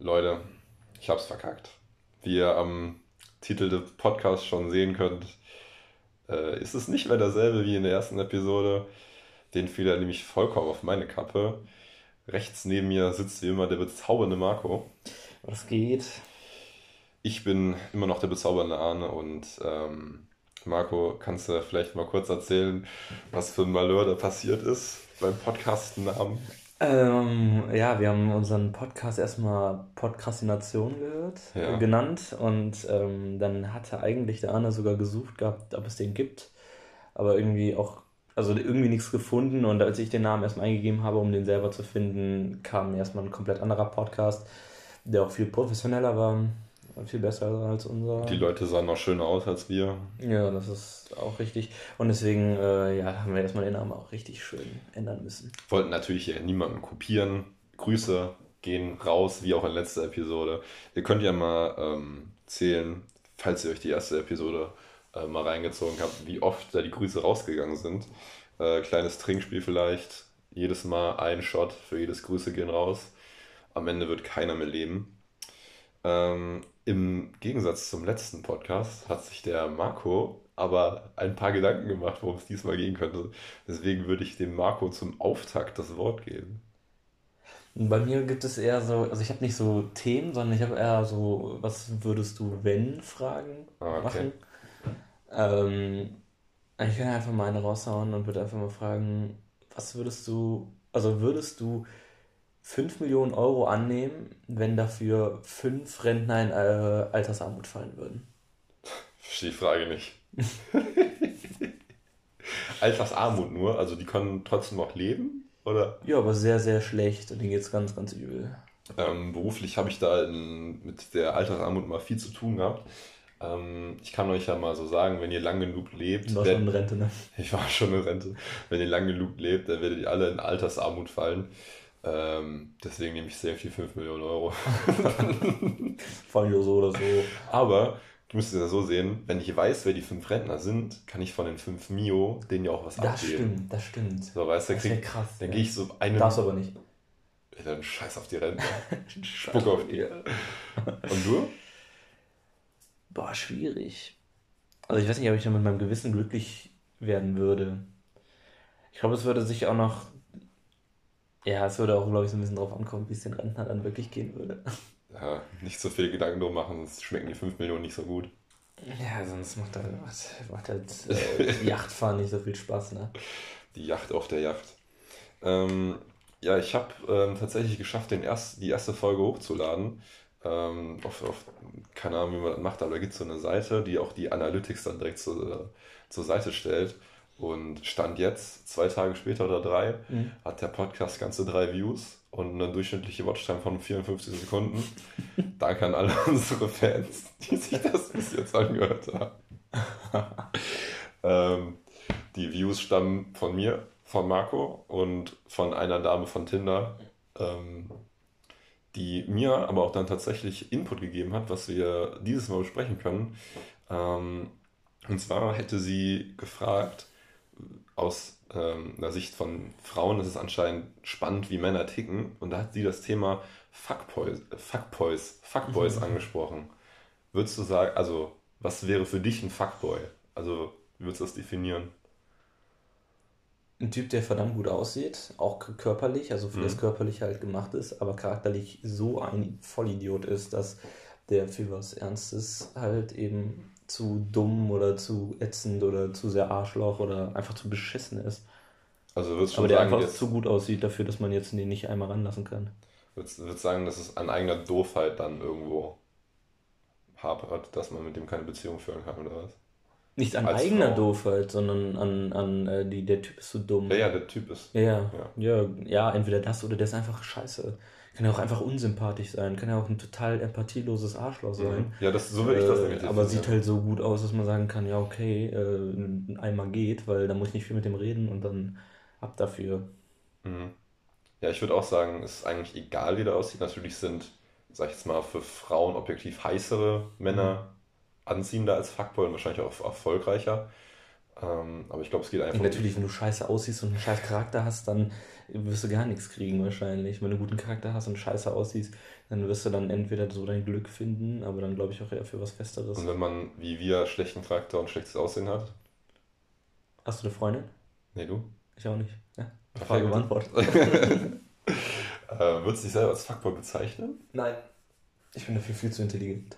Leute, ich hab's verkackt. Wie ihr am Titel des Podcasts schon sehen könnt, äh, ist es nicht mehr derselbe wie in der ersten Episode. Den fiel er nämlich vollkommen auf meine Kappe. Rechts neben mir sitzt wie immer der bezaubernde Marco. Was geht? Ich bin immer noch der bezaubernde Arne und ähm, Marco, kannst du vielleicht mal kurz erzählen, was für ein Malheur da passiert ist beim Podcast-Namen? Ähm, ja, wir haben unseren Podcast erstmal Podcastination gehört, Ja. äh, genannt. Und ähm, dann hatte eigentlich der Arne sogar gesucht gehabt, ob es den gibt, aber irgendwie auch, also irgendwie nichts gefunden. Und als ich den Namen erstmal eingegeben habe, um den selber zu finden, kam erstmal ein komplett anderer Podcast, der auch viel professioneller war, viel besser als unser. Die Leute sahen noch schöner aus als wir. Ja, das ist auch richtig und deswegen, äh, ja, haben wir erstmal den Namen auch richtig schön ändern müssen. Wollten natürlich hier niemanden kopieren. Grüße gehen raus, wie auch in letzter Episode. Ihr könnt ja mal ähm, zählen, falls ihr euch die erste Episode äh, mal reingezogen habt, wie oft da die Grüße rausgegangen sind. Äh, kleines Trinkspiel vielleicht. Jedes Mal ein Shot für jedes Grüße gehen raus. Am Ende wird keiner mehr leben. Ähm, Im Gegensatz zum letzten Podcast hat sich der Marco aber ein paar Gedanken gemacht, worum es diesmal gehen könnte. Deswegen würde ich dem Marco zum Auftakt das Wort geben. Bei mir gibt es eher so, also ich habe nicht so Themen, sondern ich habe eher so, was würdest du, wenn, Fragen Ah, okay. machen. Ähm, ich kann einfach mal eine raushauen und würde einfach mal fragen, was würdest du, also würdest du 5 Millionen Euro annehmen, wenn dafür fünf Rentner in äh, Altersarmut fallen würden? Verstehe die Frage nicht. Altersarmut nur, also die können trotzdem noch leben? Oder Ja, aber sehr, sehr schlecht und denen geht's ganz, ganz übel. ähm, beruflich habe ich da in, mit der Altersarmut mal viel zu tun gehabt. Ähm, ich kann euch ja mal so sagen, wenn ihr lang genug lebt, Du warst schon in Rente, ne? Ich war schon in Rente. Wenn ihr lang genug lebt, dann werdet ihr alle in Altersarmut fallen. Ähm, deswegen nehme ich sehr viel 5 Millionen Euro. Fallen ja so oder so. Aber du musst es ja so sehen, wenn ich weiß, wer die fünf Rentner sind, kann ich von den 5 Mio denen ja auch was Das abgeben. stimmt, das stimmt. So, weißt du, Das wäre krieg, krass. dann ja. gehe ich so einen. Darfst aber nicht. Dann scheiß auf die Rentner. Spuck auf die. Und du? Boah, schwierig. Also ich weiß nicht, ob ich dann mit meinem Gewissen glücklich werden würde. Ich glaube, es würde sich auch noch. Ja, es würde auch, glaube ich, so ein bisschen drauf ankommen, wie es den Rentner dann wirklich gehen würde. Ja, nicht so viel Gedanken drum machen, sonst schmecken die 5 Millionen nicht so gut. Ja, sonst macht halt, macht halt äh, Yachtfahren nicht so viel Spaß, ne? Die Yacht auf der Yacht. Ähm, ja, ich habe ähm, tatsächlich geschafft, den erst, die erste Folge hochzuladen. Ähm, auf, auf, keine Ahnung, wie man das macht, aber da gibt es so eine Seite, die auch die Analytics dann direkt zur, zur Seite stellt. Und Stand jetzt, zwei Tage später oder drei, Mhm. hat der Podcast ganze drei Views und eine durchschnittliche Watchtime von 54 Sekunden. Danke an alle unsere Fans, die sich das bis jetzt angehört haben. ähm, die Views stammen von mir, von Marco und von einer Dame von Tinder, ähm, die mir aber auch dann tatsächlich Input gegeben hat, was wir dieses Mal besprechen können. Ähm, und zwar hätte sie gefragt, aus ähm, der Sicht von Frauen ist es anscheinend spannend, wie Männer ticken. Und da hat sie das Thema Fuckboys, Fuckboys, Fuckboys angesprochen. Würdest du sagen, also, was wäre für dich ein Fuckboy? Also, wie würdest du das definieren? Ein Typ, der verdammt gut aussieht, auch körperlich, also für Mhm. das körperlich halt gemacht ist, aber charakterlich so ein Vollidiot ist, dass der für was Ernstes halt eben zu dumm oder zu ätzend oder zu sehr Arschloch oder einfach zu beschissen ist. Also, würdest du Aber der sagen, einfach zu gut aussieht dafür, dass man jetzt den nicht einmal ranlassen kann. würdest, würdest sagen, dass es an eigener Doofheit dann irgendwo hapert, dass man mit dem keine Beziehung führen kann, oder was? Nicht an Als eigener Frau. Doofheit, sondern an, an äh, die, der Typ ist so dumm. Wer ja der Typ ist. Ja, ja, Ja. ja, ja, entweder das oder der ist einfach scheiße. Kann ja auch einfach unsympathisch sein, kann ja auch ein total empathieloses Arschloch sein. Ja, das, so würde ich das Äh, nämlich aber sieht halt so gut aus, dass man sagen kann, ja, okay, äh, einmal geht, weil da muss ich nicht viel mit dem reden und dann ab dafür. Mhm. Ja, ich würde auch sagen, es ist eigentlich egal, wie der aussieht. Natürlich sind, sag ich jetzt mal, für Frauen objektiv heißere Männer anziehender als Fuckboy und wahrscheinlich auch erfolgreicher. Ähm, aber ich glaube, es geht einfach. Und natürlich, wenn du scheiße aussiehst und einen scheiß Charakter hast, dann wirst du gar nichts kriegen wahrscheinlich. Wenn du einen guten Charakter hast und scheiße aussiehst, dann wirst du dann entweder so dein Glück finden, aber dann glaube ich auch eher für was Festeres. Und wenn man, wie wir, schlechten Charakter und schlechtes Aussehen hat? Hast du eine Freundin? Nee, du? Ich auch nicht. Ja, Frage beantwortet. äh, würdest du dich selber als Fuckboy bezeichnen? Nein. Ich bin dafür viel zu intelligent.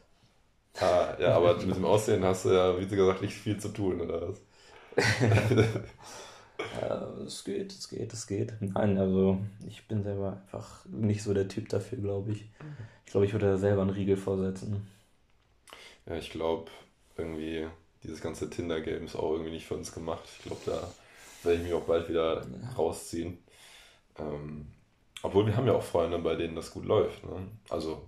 Ah, ja, aber mit dem Aussehen hast du ja, wie gesagt, nicht viel zu tun, oder was? es geht, es geht, es geht. Nein, also ich bin selber einfach nicht so der Typ dafür, glaube ich. Ich glaube, ich würde selber einen Riegel vorsetzen. Ja, ich glaube, irgendwie dieses ganze Tinder-Game ist auch irgendwie nicht für uns gemacht. Ich glaube, da werde ich mich auch bald wieder ja. rausziehen. Ähm, obwohl wir haben ja auch Freunde, bei denen das gut läuft. Ne? Also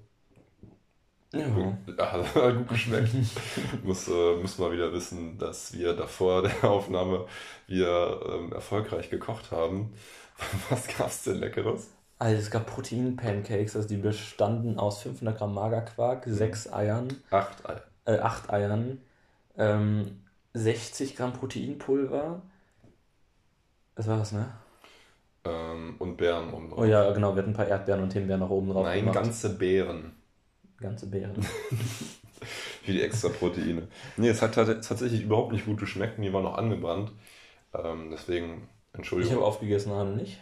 ja. Hat gut geschmeckt. muss, äh, müssen wir wieder wissen, dass wir davor der Aufnahme wir ähm, erfolgreich gekocht haben. Was gab es denn Leckeres? Also es gab Protein-Pancakes, also die bestanden aus 500 Gramm Magerquark, 6 mhm. Eiern. 8 Eier. Äh, 8 Eiern, ähm, 60 Gramm Proteinpulver. Das war das, ne? Ähm, und Beeren oben drauf. Oh ja, genau, wir hatten ein paar Erdbeeren und Himbeeren noch oben drauf Nein, gemacht. ganze Beeren. Ganze Beeren. Für die extra Proteine. Nee, es hat tatsächlich überhaupt nicht gut geschmeckt. Die war noch angebrannt. Ähm, deswegen, Entschuldigung. Ich habe aufgegessen, Arne nicht.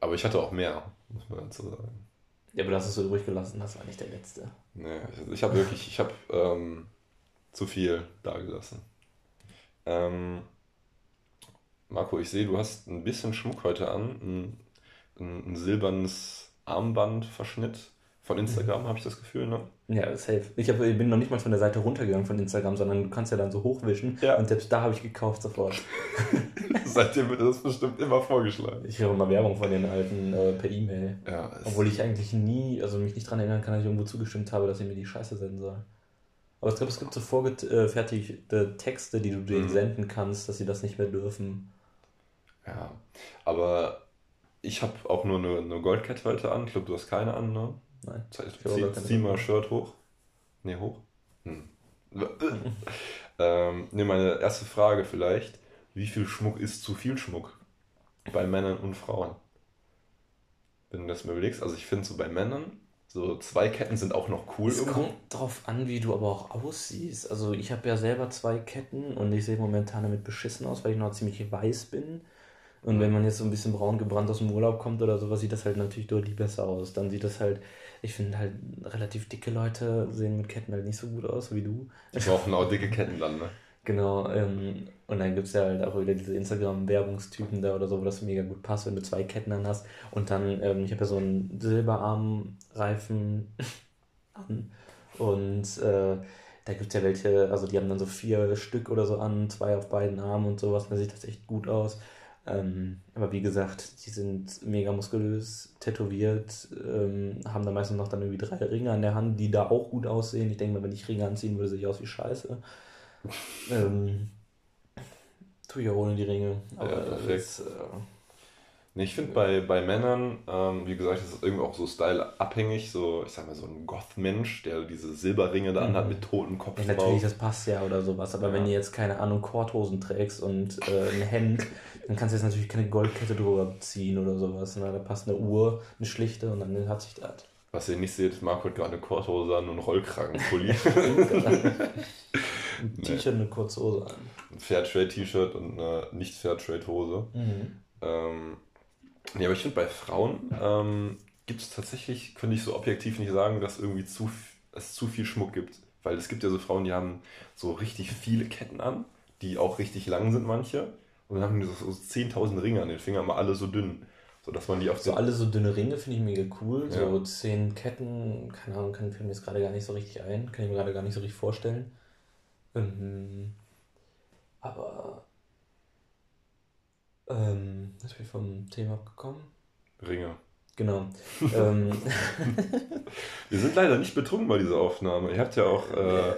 Aber ich hatte auch mehr, muss man dazu sagen. Ja, aber das hast du übrig gelassen, das war nicht der letzte. Nee, ich habe wirklich, ich habe ähm, zu viel da gelassen. Ähm, Marco, ich sehe, du hast ein bisschen Schmuck heute an. Ein, ein, ein silbernes Armbandverschnitt von Instagram, habe ich das Gefühl, ne? Ja, safe. Ich, hab, ich bin noch nicht mal von der Seite runtergegangen von Instagram, sondern du kannst ja dann so hochwischen. Ja. Und selbst da habe ich gekauft sofort. Seitdem wird das bestimmt immer vorgeschlagen. Ich höre immer Werbung von den alten äh, per E-Mail. Ja, Obwohl ich eigentlich nie, also mich nicht daran erinnern kann, dass ich irgendwo zugestimmt habe, dass ich mir die Scheiße senden soll. Aber ich glaube, es gibt so vorgefertigte Texte, die du denen mhm. senden kannst, dass sie das nicht mehr dürfen. Ja, aber ich habe auch nur eine, eine Goldkette heute an. Ich glaube, du hast keine an, ne? Nein. Zieh, zieh mal Shirt hoch. Nee, hoch. Hm. ähm, ne, meine erste Frage vielleicht. Wie viel Schmuck ist zu viel Schmuck? Bei Männern und Frauen. Wenn du das mir überlegst, also ich finde so bei Männern, so zwei Ketten sind auch noch cool. Es irgendwo. kommt drauf an, wie du aber auch aussiehst. Also ich habe ja selber zwei Ketten und ich sehe momentan damit beschissen aus, weil ich noch ziemlich weiß bin. Und wenn man jetzt so ein bisschen braun gebrannt aus dem Urlaub kommt oder sowas, sieht das halt natürlich deutlich besser aus. Dann sieht das halt, ich finde halt, relativ dicke Leute sehen mit Ketten halt nicht so gut aus wie du. Die brauchen auch dicke Ketten dann, ne? Genau, ähm, und dann gibt es ja halt auch wieder diese Instagram-Werbungstypen da oder so, wo das mega gut passt, wenn du zwei Ketten dann hast. Und dann, ähm, ich habe ja so einen Silberarmreifen an. Und äh, da gibt es ja welche, also die haben dann so vier Stück oder so an, zwei auf beiden Armen und sowas, und da sieht das echt gut aus. Ähm, aber wie gesagt, die sind mega muskulös, tätowiert, ähm, haben da meistens noch dann irgendwie drei Ringe an der Hand, die da auch gut aussehen. Ich denke mal, wenn ich Ringe anziehen würde, sehe ich aus wie Scheiße. ähm, tue ich auch ohne die Ringe. Aber ja, perfekt. Das, äh, Nee, ich finde bei, bei Männern, ähm, wie gesagt, das ist irgendwie auch so styleabhängig. So, ich sag mal, so ein Goth-Mensch, der diese Silberringe da mhm. anhat mit toten Kopf. Ja, natürlich, das passt ja oder sowas. Aber ja. wenn du jetzt, keine Ahnung, Korthosen trägst und äh, ein Hemd, dann kannst du jetzt natürlich keine Goldkette drüber ziehen oder sowas. Na, da passt eine Uhr, eine schlichte und dann hat sich das. Was ihr nicht seht, Marco hat gerade eine Korthose an und einen Rollkragenpulli. ein T-Shirt, eine kurze Hose an. Ein Fairtrade-T-Shirt und eine Nicht-Fairtrade-Hose. Mhm. Ähm, Nee, aber ich finde, bei Frauen ähm, gibt es tatsächlich, könnte ich so objektiv nicht sagen, dass irgendwie zu, es zu viel Schmuck gibt. Weil es gibt ja so Frauen, die haben so richtig viele Ketten an, die auch richtig lang sind, manche. Und dann haben die so, so 10.000 Ringe an den Fingern, aber alle so dünn. So dass man die auf So alle so dünne Ringe finde ich mega cool. Ja. So 10 Ketten, keine Ahnung, kann ich mir jetzt gerade gar nicht so richtig ein. Kann ich mir gerade gar nicht so richtig vorstellen. Mhm. Aber ähm, jetzt bin ich vom Thema abgekommen. Ringe. Genau. ähm. Wir sind leider nicht betrunken bei dieser Aufnahme. Ihr habt ja auch äh,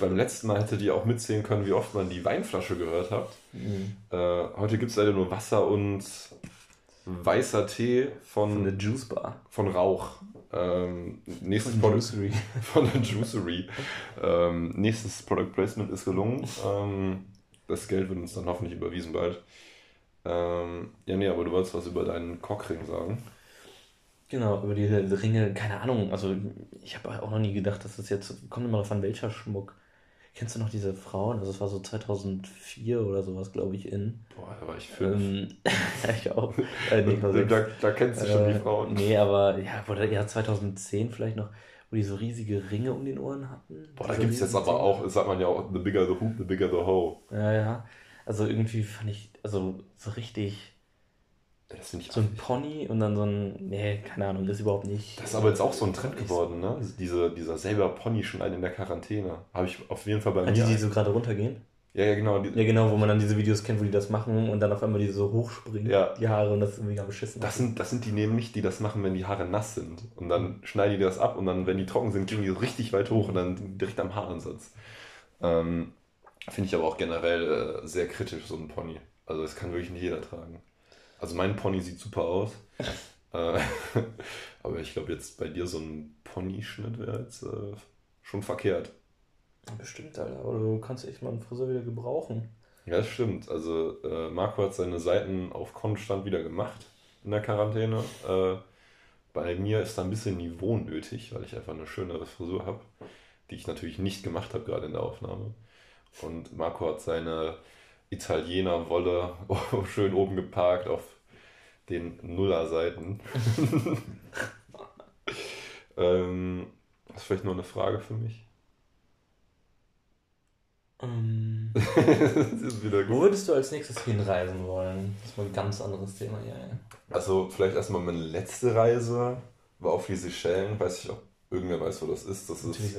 beim letzten Mal hättet ihr auch mitzählen können, wie oft man die Weinflasche gehört hat. Mhm. Äh, heute gibt es leider nur Wasser und weißer Tee von, von der Juice Bar. Von Rauch. Ähm, nächstes von Product, Juicery. Von der Juicery. ähm, nächstes Product Placement ist gelungen. Ähm, das Geld wird uns dann hoffentlich überwiesen bald. Ähm, ja, nee, aber du wolltest was über deinen Cockring sagen. Genau, über die Ringe, keine Ahnung. Also, ich habe auch noch nie gedacht, dass das jetzt. Kommt immer davon, welcher Schmuck. Kennst du noch diese Frauen? Also, es war so 2004 oder sowas, glaube ich, in. Boah, da war ich fünf. Ähm, ich auch. Äh, nee, da, da, kennst du schon die äh, Frauen. Nee, aber ja, wurde ja 2010 vielleicht noch, wo die so riesige Ringe um den Ohren hatten. Boah, da gibt es jetzt aber auch, sagt man ja auch, the bigger the hoop, the bigger the hoe. Ja, ja. Also, irgendwie fand ich, also so richtig das finde ich So ein Pony und dann so ein. Nee, keine Ahnung, das ist überhaupt nicht. Das ist aber jetzt auch so ein Trend geworden, ne? Diese, dieser selber Pony schon einen in der Quarantäne. Habe ich auf jeden Fall bei mir. Die, die so gerade runtergehen? Ja, ja, genau. Ja, genau, wo man dann diese Videos kennt, wo die das machen und dann auf einmal die so hochspringen, ja. die Haare und das ist mega beschissen. Das sind, das sind die nämlich, die das machen, wenn die Haare nass sind. Und dann schneiden die das ab und dann, wenn die trocken sind, gehen die so richtig weit hoch und dann direkt am Haaransatz. Ähm, Finde ich aber auch generell äh, sehr kritisch, so ein Pony. Also das kann wirklich nicht jeder tragen. Also mein Pony sieht super aus. äh, aber ich glaube jetzt bei dir so ein Pony-Schnitt wäre jetzt äh, schon verkehrt. Bestimmt, Alter. Aber du kannst echt mal einen Friseur wieder gebrauchen. Ja, das stimmt. Also äh, Marco hat seine Seiten auf Konstant wieder gemacht in der Quarantäne. Äh, bei mir ist da ein bisschen Niveau nötig, weil ich einfach eine schönere Frisur habe, die ich natürlich nicht gemacht habe gerade in der Aufnahme. Und Marco hat seine Italiener Wolle schön oben geparkt auf den Nuller-Seiten. ähm, hast du vielleicht noch eine Frage für mich? Um, ähm. wo würdest du als nächstes hinreisen wollen? Das ist mal ein ganz anderes Thema hier. Ja. Also vielleicht erstmal meine letzte Reise war auf die Seychellen. Weiß ich, ob irgendwer weiß, wo das ist. Das Natürlich ist, ich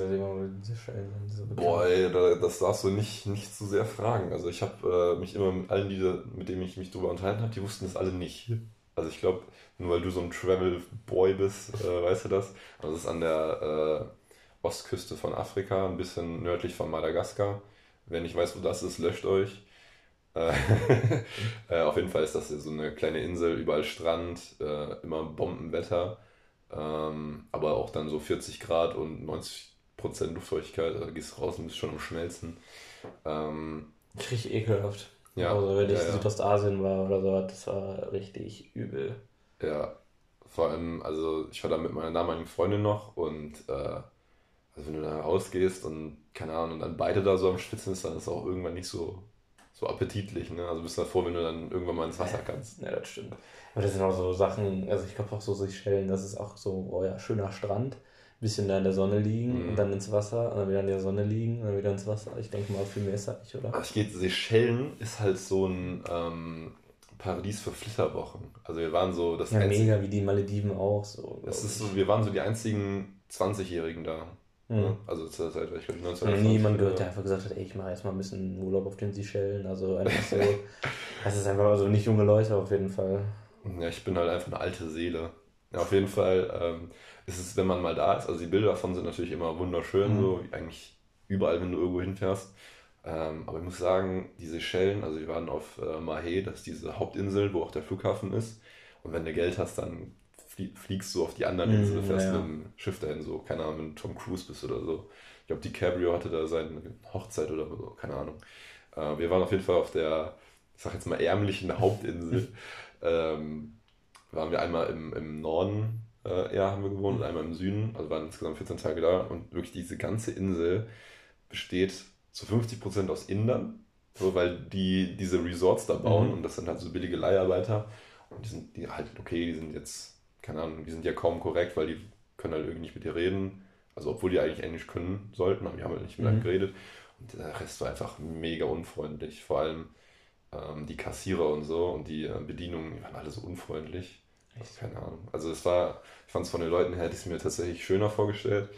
sind. Boah, ey, das darfst du nicht, nicht zu sehr fragen. Also ich habe äh, mich immer mit allen, die, mit denen ich mich darüber unterhalten habe, die wussten das alle nicht. Also ich glaube, nur weil du so ein Travel-Boy bist, äh, weißt du das. Das ist an der äh, Ostküste von Afrika, ein bisschen nördlich von Madagaskar. Wer nicht weiß, wo das ist, löscht euch. Äh, äh auf jeden Fall ist das so eine kleine Insel, überall Strand, äh, immer Bombenwetter, ähm, aber auch dann so 40 Grad und 90 Prozent Luftfeuchtigkeit. Also gehst raus und bist schon am Schmelzen. Ähm, Richtig ekelhaft. Ja. Also wenn ich ja, ja. Südostasien war oder so, das war richtig übel. Ja, vor allem, also ich war da mit meiner damaligen Freundin noch und äh, also wenn du da rausgehst und keine Ahnung, und dann beide da so am Schwitzen ist, dann ist es auch irgendwann nicht so, so appetitlich. Ne? Also bist du froh, wenn du dann irgendwann mal ins Wasser kannst. Ja, das stimmt. Aber das sind auch so Sachen, also ich glaube auch so Seychellen, das ist auch so, oh ja, schöner Strand bisschen da in der Sonne liegen mhm. und dann ins Wasser und dann wieder in der Sonne liegen und dann wieder ins Wasser. Ich denke mal, viel mehr ist das nicht, oder? Also ich geht, Seychellen ist halt so ein ähm, Paradies für Flitterwochen. Also wir waren so das Ja, einzige, mega, wie die Malediven auch. So, das ist so, wir waren so die einzigen 20-Jährigen da. Mhm. Ne? Also zur Zeit, ich glaube, 19 Ich niemand gehört, der einfach gesagt hat, ey, ich mache erstmal ein bisschen Urlaub auf den Seychellen. Also einfach so, das ist einfach also nicht junge Leute auf jeden Fall. Ja, ich bin halt einfach eine alte Seele. Ja, auf jeden Fall ähm, ist es, wenn man mal da ist, also die Bilder davon sind natürlich immer wunderschön, mhm. so eigentlich überall, wenn du irgendwo hinfährst. Ähm, aber ich muss sagen, diese Schellen, also wir waren auf äh, Mahé, das ist diese Hauptinsel, wo auch der Flughafen ist. Und wenn du Geld hast, dann fliegst du auf die anderen mhm, Inseln, fährst ja, ja. mit dem Schiff dahin, so, keine Ahnung, wenn du Tom Cruise bist oder so. Ich glaube, DiCaprio hatte da seine Hochzeit oder so, keine Ahnung. Äh, wir waren auf jeden Fall auf der, ich sag jetzt mal, ärmlichen Hauptinsel. ähm, waren wir einmal im, im Norden, äh, ja, haben wir gewohnt, und mhm. einmal im Süden, also waren insgesamt 14 Tage da und wirklich diese ganze Insel besteht zu 50% aus Indern, so, weil die diese Resorts da bauen mhm. und das sind halt so billige Leiharbeiter und die sind die halt, okay, die sind jetzt, keine Ahnung, die sind ja kaum korrekt, weil die können halt irgendwie nicht mit dir reden, also obwohl die eigentlich Englisch können sollten, aber die haben halt nicht mit mhm. einem geredet und der Rest war einfach mega unfreundlich, vor allem ähm, die Kassierer und so und die äh, Bedienungen, die waren alle so unfreundlich. Echt? Keine Ahnung. Also es war, ich fand es von den Leuten her, hätte ich es mir tatsächlich schöner vorgestellt.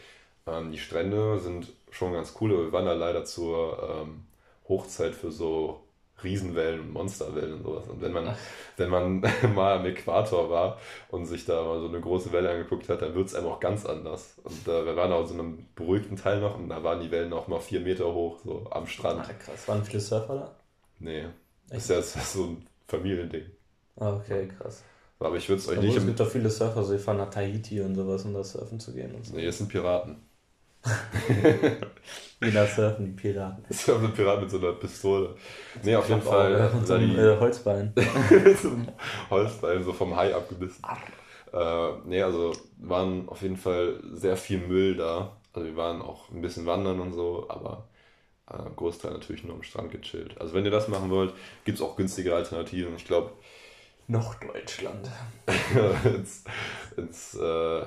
Ähm, die Strände sind schon ganz cool, aber wir waren da leider zur ähm, Hochzeit für so Riesenwellen und Monsterwellen und sowas. Und wenn man, wenn man mal am Äquator war und sich da mal so eine große Welle angeguckt hat, dann wird es einem auch ganz anders. Und äh, wir waren auch so einem beruhigten Teil noch und da waren die Wellen auch mal vier Meter hoch, so am Strand. Ach, krass. Waren viele Surfer da? Nee. Echt? Ist ja so ein Familiending. Ah, okay, krass. Aber ich würde es euch nicht. Es gibt doch viele Surfer, so die fahren nach Tahiti und sowas, um da surfen zu gehen. Und so. Nee, es sind Piraten. Jeder surfen die Piraten. Surfen die Piraten mit so einer Pistole. Nee, auf jeden Fall. Auch, einem äh, Holzbein. Holzbein, so vom Hai abgebissen. Äh, nee, also waren auf jeden Fall sehr viel Müll da. Also wir waren auch ein bisschen wandern und so, aber äh, Großteil natürlich nur am Strand gechillt. Also wenn ihr das machen wollt, gibt es auch günstige Alternativen. Ich glaube. Noch Deutschland. ins, ins äh,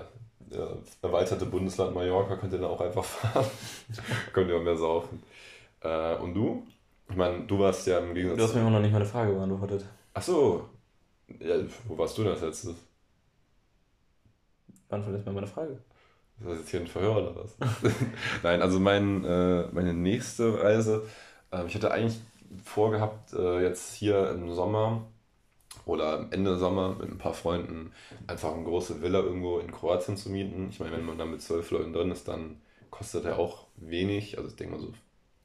erweiterte Bundesland Mallorca könnt ihr dann auch einfach fahren. könnt ihr auch mehr saufen. Äh, und du? Ich meine, du warst ja im Gegensatz. Du hast mir immer noch nicht meine Frage beantwortet. Ach so. Ja, wo warst du denn als letztes? Beantwortet jetzt mal meine Frage. Ist das jetzt hier ein Verhör oder was? Nein, also mein, äh, meine nächste Reise, äh, ich hatte eigentlich vorgehabt, äh, jetzt hier im Sommer oder Ende Sommer mit ein paar Freunden einfach eine große Villa irgendwo in Kroatien zu mieten. Ich meine, wenn man da mit zwölf Leuten drin ist, dann kostet er auch wenig. Also ich denke mal so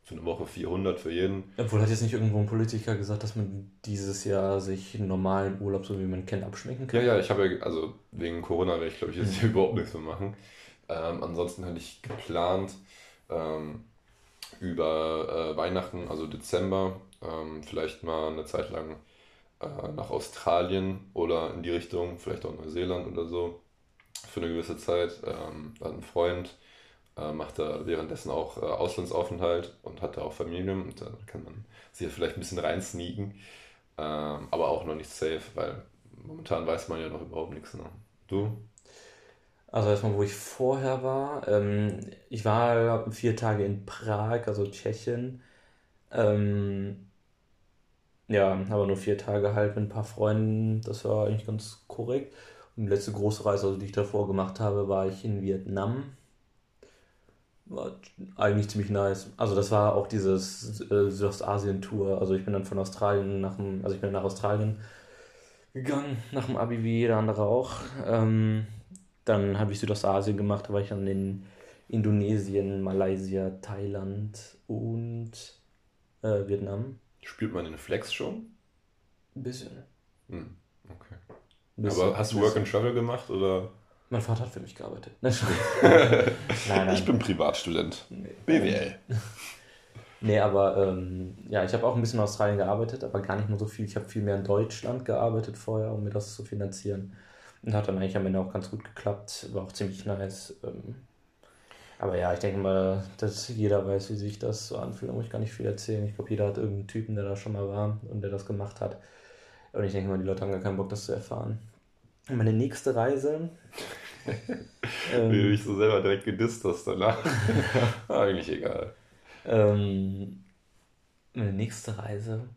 für eine Woche 400 für jeden. Obwohl hat jetzt nicht irgendwo ein Politiker gesagt, dass man dieses Jahr sich einen normalen Urlaub, so wie man kennt, abschminken kann? Ja, ja, ich habe ja, also wegen Corona werde ich glaube ich jetzt hier überhaupt nichts mehr machen. Ähm, ansonsten hatte ich geplant, ähm, über äh, Weihnachten, also Dezember, ähm, vielleicht mal eine Zeit lang äh, nach Australien oder in die Richtung, vielleicht auch Neuseeland oder so, für eine gewisse Zeit. Ähm, dann ein Freund äh, macht da währenddessen auch äh, Auslandsaufenthalt und hat da auch Familie und dann kann man sich ja vielleicht ein bisschen reinsneaken, ähm, aber auch noch nicht safe, weil momentan weiß man ja noch überhaupt nichts. Ne? Du? Also erstmal, wo ich vorher war. Ähm, ich war vier Tage in Prag, also Tschechien. Ähm, ja, aber nur vier Tage halt mit ein paar Freunden. Das war eigentlich ganz korrekt. Und die letzte große Reise, also die ich davor gemacht habe, war ich in Vietnam. War eigentlich ziemlich nice. Also das war auch dieses äh, Südostasien-Tour. Also ich bin dann von Australien nach dem, also ich bin nach Australien gegangen, nach dem Abi wie jeder andere auch. Ähm, dann habe ich Südostasien gemacht, da war ich dann in Indonesien, Malaysia, Thailand und äh, Vietnam. Spürt man den Flex schon? Ein bisschen. Hm, okay. Bisschen, Aber hast du Work and Travel gemacht oder? Mein Vater hat für mich gearbeitet. nein, nein. Ich bin Privatstudent. Nee. BWL. nee, aber ähm, ja, ich habe auch ein bisschen in Australien gearbeitet, aber gar nicht nur so viel. Ich habe viel mehr in Deutschland gearbeitet vorher, um mir das zu finanzieren. Und hat dann eigentlich am Ende auch ganz gut geklappt. War auch ziemlich nice. Ähm, aber ja, ich denke mal, dass jeder weiß, wie sich das so anfühlt. Da muss ich gar nicht viel erzählen. Ich glaube, jeder hat irgendeinen Typen, der da schon mal war und der das gemacht hat. Und ich denke mal, die Leute haben gar keinen Bock, das zu erfahren. Meine nächste Reise. ähm, Wie du dich so selber direkt gedisst hast danach. Eigentlich egal. Ähm, meine nächste Reise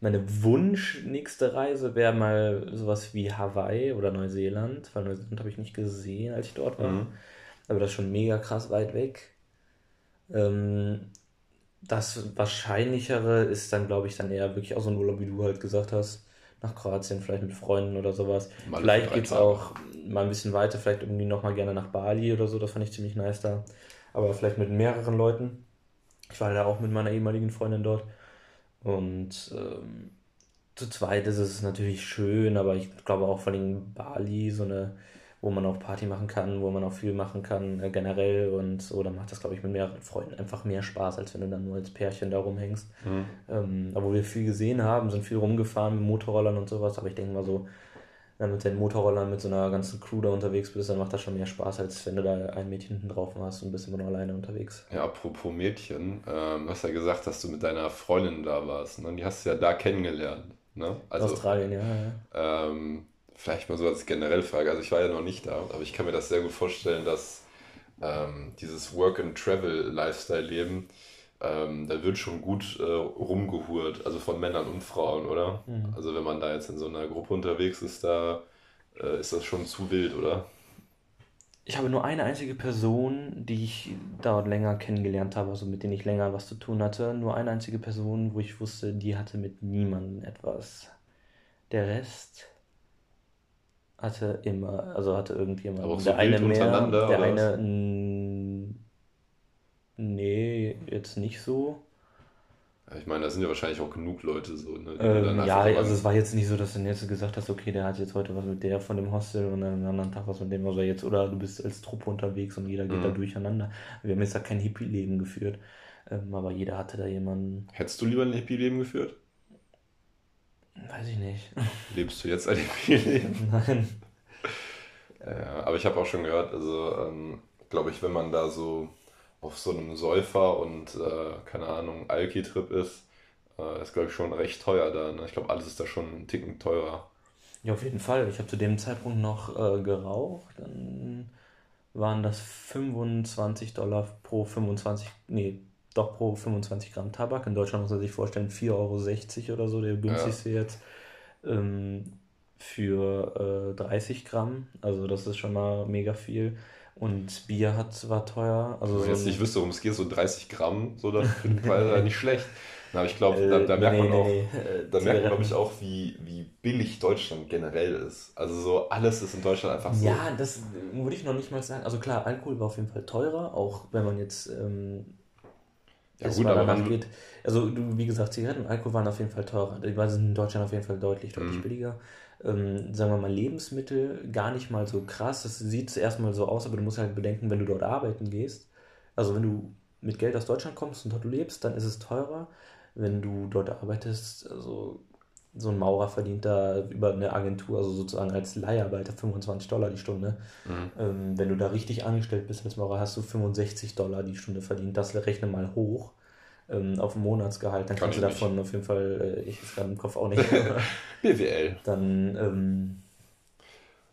meine Wunsch nächste Reise wäre mal sowas wie Hawaii oder Neuseeland, weil Neuseeland habe ich nicht gesehen, als ich dort war. Mhm. Aber das ist schon mega krass weit weg. Ähm, das Wahrscheinlichere ist dann, glaube ich, dann eher wirklich auch so ein Urlaub, wie du halt gesagt hast, nach Kroatien, vielleicht mit Freunden oder sowas. Mal vielleicht geht es auch mal ein bisschen weiter, vielleicht irgendwie nochmal gerne nach Bali oder so, das fand ich ziemlich nice da. Aber vielleicht mit mehreren Leuten. Ich war da auch mit meiner ehemaligen Freundin dort. Und ähm, zu zweit ist es natürlich schön, aber ich glaube auch vor allem Bali, so eine, wo man auch Party machen kann, wo man auch viel machen kann, äh, generell und so, dann macht das, glaube ich, mit mehreren Freunden einfach mehr Spaß, als wenn du dann nur als Pärchen da rumhängst. Mhm. Ähm, aber wo wir viel gesehen haben, sind viel rumgefahren mit Motorrollern und sowas, aber ich denke mal so, wenn du mit den Motorrollern mit so einer ganzen Crew da unterwegs bist, dann macht das schon mehr Spaß, als wenn du da ein Mädchen hinten drauf hast und bist immer nur alleine unterwegs. Ja, apropos Mädchen, ähm, du hast ja gesagt, dass du mit deiner Freundin da warst. Ne? Die hast du ja da kennengelernt. Ne? Also, Australien, ja. ja. Ähm, vielleicht mal so als generelle Frage. Also ich war ja noch nicht da, aber ich kann mir das sehr gut vorstellen, dass ähm, dieses Work-and-Travel-Lifestyle-Leben ähm, da wird schon gut äh, rumgehurt, also von Männern und Frauen, oder? Mhm. Also wenn man da jetzt in so einer Gruppe unterwegs ist, da äh, ist das schon zu wild, oder? Ich habe nur eine einzige Person, die ich dort länger kennengelernt habe, also mit denen ich länger was zu tun hatte. Nur eine einzige Person, wo ich wusste, die hatte mit niemandem etwas. Der Rest hatte immer, also hatte irgendjemand. Aber auch so der eine mehr, der eine Nee, jetzt nicht so. ich meine, da sind ja wahrscheinlich auch genug Leute so, ne? Ähm, ja, also es war jetzt nicht so, dass du jetzt gesagt hast, okay, der hat jetzt heute was mit der von dem Hostel und dann am anderen Tag was mit dem, oder jetzt, oder du bist als Truppe unterwegs und jeder geht mhm. da durcheinander. Wir haben jetzt da kein Hippie-Leben geführt, ähm, aber jeder hatte da jemanden. Hättest du lieber ein Hippie-Leben geführt? Weiß ich nicht. Lebst du jetzt ein Hippie-Leben? Nein. Ja, aber ich habe auch schon gehört, also ähm, glaube ich, wenn man da so auf so einem Säufer und äh, keine Ahnung, Alki-Trip ist, äh, ist glaube ich schon recht teuer da. Ne? Ich glaube, alles ist da schon einen Ticken teurer. Ja, auf jeden Fall. Ich habe zu dem Zeitpunkt noch äh, geraucht. Dann waren das 25 Dollar pro 25, nee, doch pro 25 Gramm Tabak. In Deutschland muss man sich vorstellen, 4,60 Euro oder so, der günstigste ja. jetzt. Ähm, für äh, 30 Gramm. Also das ist schon mal mega viel. Und Bier hat, war teuer. Also Wenn so jetzt nicht wüsste, worum es geht, so 30 Gramm, so das war ja nicht schlecht. Aber ich glaube, da, da, merkt man auch, nee, da merkt man, glaube ich, auch, wie, wie billig Deutschland generell ist. Also so alles ist in Deutschland einfach so. Ja, das würde ich noch nicht mal sagen. Also klar, Alkohol war auf jeden Fall teurer, auch wenn man jetzt ähm, ja, gut, aber man geht. Also wie gesagt, Zigaretten und Alkohol waren auf jeden Fall teurer. Die waren in Deutschland auf jeden Fall deutlich, deutlich mhm. billiger ähm, sagen wir mal, Lebensmittel gar nicht mal so krass. Das sieht zuerst mal so aus, aber du musst halt bedenken, wenn du dort arbeiten gehst, also wenn du mit Geld aus Deutschland kommst und dort lebst, dann ist es teurer. Wenn du dort arbeitest, also so ein Maurer verdient da über eine Agentur, also sozusagen als Leiharbeiter 25 Dollar die Stunde. Mhm. Ähm, wenn du da richtig angestellt bist als Maurer, hast du 65 Dollar die Stunde verdient. Das rechne mal hoch ähm, auf dem Monatsgehalt, dann Kann kannst du davon nicht. auf jeden Fall, äh, ich ist gerade im Kopf auch nicht. BWL. Dann ähm,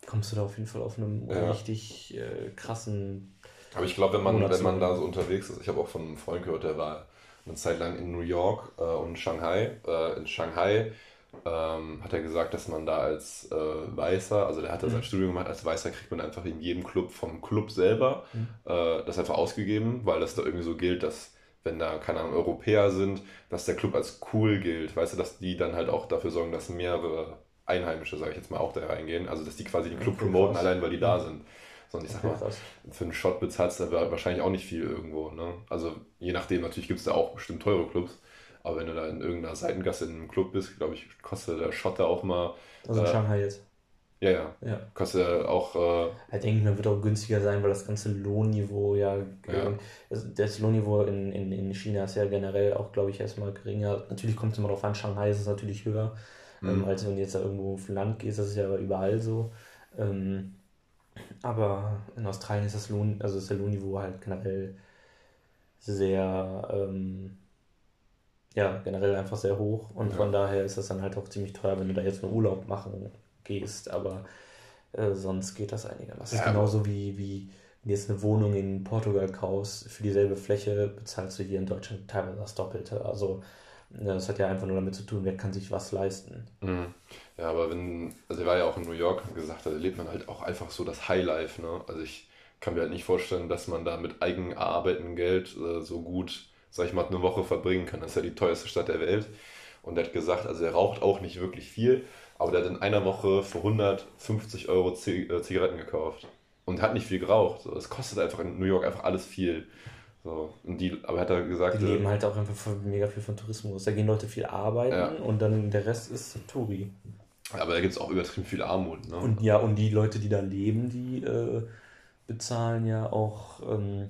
kommst du da auf jeden Fall auf einem ja. richtig äh, krassen. Aber ich glaube, wenn man, wenn man da so unterwegs ist, ich habe auch von einem Freund gehört, der war eine Zeit lang in New York äh, und Shanghai. Äh, in Shanghai ähm, hat er gesagt, dass man da als äh, Weißer, also der hat da mhm. sein Studium gemacht, als Weißer kriegt man einfach in jedem Club vom Club selber mhm. äh, das einfach ausgegeben, weil das da irgendwie so gilt, dass wenn da, keine Ahnung, Europäer sind, dass der Club als cool gilt. Weißt du, dass die dann halt auch dafür sorgen, dass mehrere Einheimische, sage ich jetzt mal, auch da reingehen. Also, dass die quasi den Club okay, promoten, krass. allein weil die da sind. Sondern ich sag okay, mal, für einen Shot bezahlst du wahrscheinlich auch nicht viel irgendwo. Ne? Also, je nachdem, natürlich gibt es da auch bestimmt teure Clubs. Aber wenn du da in irgendeiner Seitengasse in einem Club bist, glaube ich, kostet der Shot da auch mal. Also in äh, Shanghai jetzt. Ja, ja. ja. Kostet auch. Äh, ich denke, man wird auch günstiger sein, weil das ganze Lohnniveau ja. ja. Also das Lohnniveau in, in, in China ist ja generell auch, glaube ich, erstmal geringer. Natürlich kommt es immer darauf an, Shanghai ist es natürlich höher, ähm, mhm. ähm, als wenn du jetzt da irgendwo auf Land gehst, das ist ja überall so. Ähm, aber in Australien ist das Lohn, also ist der Lohnniveau halt generell sehr. Ähm, ja, generell einfach sehr hoch und ja. von daher ist das dann halt auch ziemlich teuer, wenn du da jetzt einen Urlaub machen gehst, aber äh, sonst geht das einigermaßen. Das ja, ist genauso wie, wie wenn du jetzt eine Wohnung in Portugal kaufst, für dieselbe Fläche bezahlst du hier in Deutschland teilweise das Doppelte. Also ne, das hat ja einfach nur damit zu tun, wer kann sich was leisten. Mhm. Ja, aber wenn, also er war ja auch in New York und gesagt, da lebt man halt auch einfach so das Highlife, ne? Also ich kann mir halt nicht vorstellen, dass man da mit eigen erarbeitetem Geld äh, so gut, sag ich mal, eine Woche verbringen kann. Das ist ja die teuerste Stadt der Welt. Und er hat gesagt, also er raucht auch nicht wirklich viel, aber der hat in einer Woche für 150 Euro äh, Zigaretten gekauft und hat nicht viel geraucht. So, es kostet einfach in New York einfach alles viel. So, und die, aber hat er gesagt. Die leben äh, halt auch einfach mega viel von Tourismus. Da gehen Leute viel arbeiten ja. und dann der Rest ist Touri. Aber da gibt es auch übertrieben viel Armut. Ne? Und ja, und die Leute, die da leben, die äh, bezahlen ja auch ähm,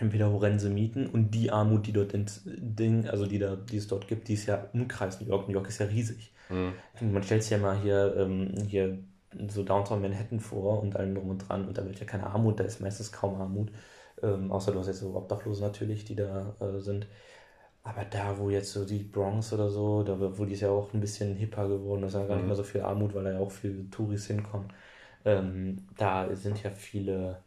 entweder horrende Mieten und die Armut, die dort Ding, also die da, die es dort gibt, die ist ja Umkreis New York. New York ist ja riesig. Mhm. Man stellt sich ja mal hier, ähm, hier so Downtown Manhattan vor und allem drum und dran und da wird ja keine Armut, da ist meistens kaum Armut. Ähm, außer du hast jetzt so Obdachlose natürlich, die da äh, sind. Aber da, wo jetzt so die Bronx oder so, da wo die ist ja auch ein bisschen hipper geworden, da ist ja gar mhm. nicht mehr so viel Armut, weil da ja auch viele Touris hinkommen. Ähm, da sind ja viele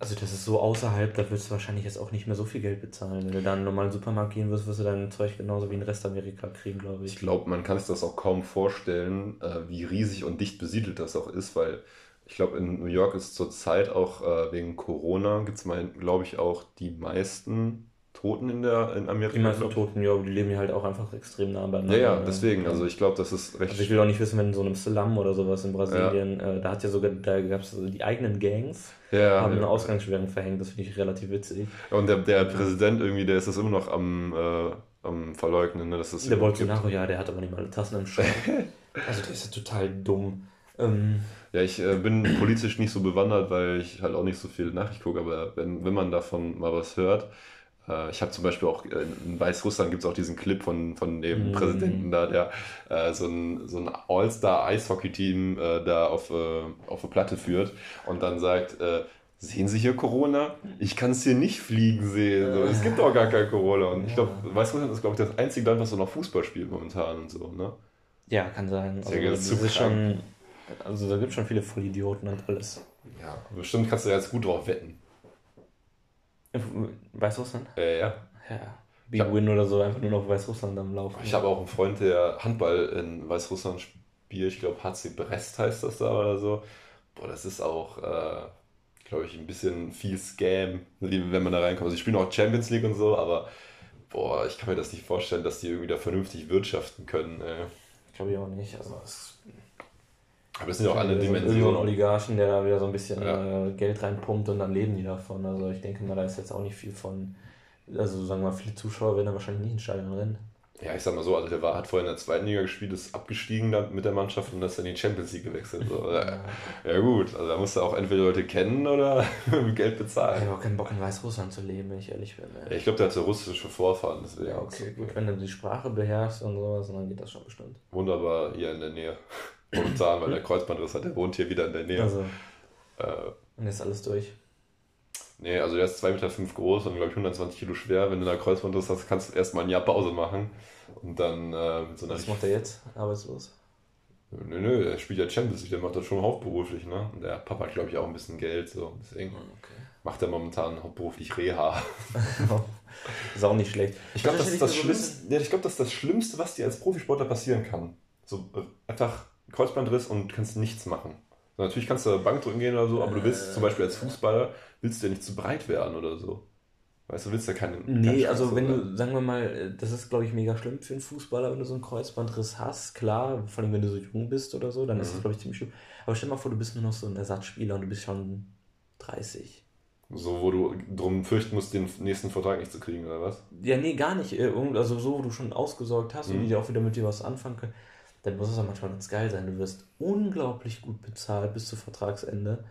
also das ist so außerhalb, da wirst du wahrscheinlich jetzt auch nicht mehr so viel Geld bezahlen. Wenn du da in einen normalen Wie gehen wirst, wirst du dein Zeug genauso wie in Restamerika kriegen, glaube ich. Ich glaube, man kann sich das auch kaum vorstellen, äh, wie riesig und dicht besiedelt das auch ist, weil ich glaube, in New York ist zurzeit auch äh, wegen Corona, gibt es glaube ich, auch die meisten Toten in, der, in Amerika. Die meisten Toten, ja, aber die leben ja halt auch einfach extrem nah beieinander. Ja, ja, deswegen. Also ich glaube, das ist recht. Also ich will auch nicht wissen, wenn in so einem Slum oder sowas in Brasilien, ja. äh, da hat ja sogar, da gab es also die eigenen Gangs, ja, haben eine Ausgangssperrung verhängt. Das finde ich relativ witzig. Und der, der Präsident irgendwie, der ist das immer noch am, äh, am Verleugnen. Ne, dass das der Bolsonaro, ja, der hat aber nicht mal Tassen im Schrank. also der ist ja total dumm. Ähm, ja, ich äh, bin politisch nicht so bewandert, weil ich halt auch nicht so viel Nachricht gucke, aber wenn, wenn man davon mal was hört, ich habe zum Beispiel auch äh, in Weißrussland gibt es auch diesen Clip von, von dem mhm. Präsidenten da, der äh, so ein, so ein All-Star-Eishockey-Team äh, da auf, äh, auf eine Platte führt und dann sagt, sehen Sie hier Corona? Ich kann es hier nicht fliegen sehen. So, es gibt auch gar kein Corona. Und ich glaube, Weißrussland ist, glaube ich, das einzige Land, was so noch Fußball spielt momentan und so, ne? Ja, kann sein. Also, das ist schon also da gibt es schon viele Vollidioten und alles. Ja, bestimmt kannst du ja jetzt gut drauf wetten. Weißrussland? Äh, ja. Ja. Big Win oder so, einfach nur noch Weißrussland am Laufen. Ich habe auch einen Freund, der Handball in Weißrussland spielt. Ich glaube, HC Brest heißt das da oder so. Boah, das ist auch, äh, glaube ich, ein bisschen viel Scam, wenn man da reinkommt. Also ich spiele auch Champions League und so, aber boah, ich kann mir das nicht vorstellen, dass die irgendwie da vernünftig wirtschaften können. Ey. Glaube ich auch nicht. Also es aber es sind ja auch alle Dimensionen. So ein Oligarchen, der da wieder so ein bisschen ja. äh, Geld reinpumpt und dann leben die davon. Also ich denke mal, da ist jetzt auch nicht viel von. Also sagen wir mal, viele Zuschauer werden da wahrscheinlich nicht in Stadion rennen. Ja, ich sag mal so, also der war, hat vorher in der zweiten Liga gespielt, ist abgestiegen dann mit der Mannschaft und ist dann in die Champions League gewechselt. So. Ja. ja. gut, also da musst du auch entweder Leute kennen oder Geld bezahlen. Ich habe auch keinen Bock in Weißrussland zu leben, wenn ich ehrlich bin. Ja, ich glaube, der hat so russische Vorfahren, deswegen. Ja, okay, gut, wenn du die Sprache beherrschst und sowas, dann geht das schon bestimmt. Wunderbar, hier in der Nähe momentan, weil der Kreuzbandriss hat, der wohnt hier wieder in der Nähe. Also, äh, und jetzt alles durch. Nee, also der ist 2,5 Meter fünf groß und glaube ich 120 Kilo schwer. Wenn du da Kreuzbandriss hast, kannst du erstmal ein Jahr Pause machen. Und dann äh, mit so einer. Was macht er jetzt? Arbeitslos? Nö, nö, der spielt ja Champions League, der macht das schon hauptberuflich, ne? Und der Papa hat, glaube ich, auch ein bisschen Geld, so. Deswegen ah, okay. macht er momentan hauptberuflich Reha. ist auch nicht schlecht. Ich glaube, das, ist das, Schlimmste, ja, glaub, das ist das Schlimmste, was dir als Profisportler passieren kann. So äh, einfach Kreuzbandriss und kannst nichts machen. Natürlich kannst du Bank drücken gehen oder so, aber du willst zum Beispiel als Fußballer, willst du ja nicht zu breit werden oder so. Weißt du, willst ja keine. Nee, also wenn du, sagen wir mal, das ist glaube ich mega schlimm für einen Fußballer, wenn du so einen Kreuzbandriss hast, klar, vor allem wenn du so jung bist oder so, dann mhm. ist das glaube ich ziemlich schlimm. Aber stell dir mal vor, du bist nur noch so ein Ersatzspieler und du bist schon 30. So, wo du drum fürchten musst, den nächsten Vertrag nicht zu kriegen, oder was? Ja, nee, gar nicht. Äh, also so, wo du schon ausgesorgt hast mhm. und die auch wieder mit dir was anfangen können dann muss es auch manchmal ganz geil sein. Du wirst unglaublich gut bezahlt bis zu Vertragsende.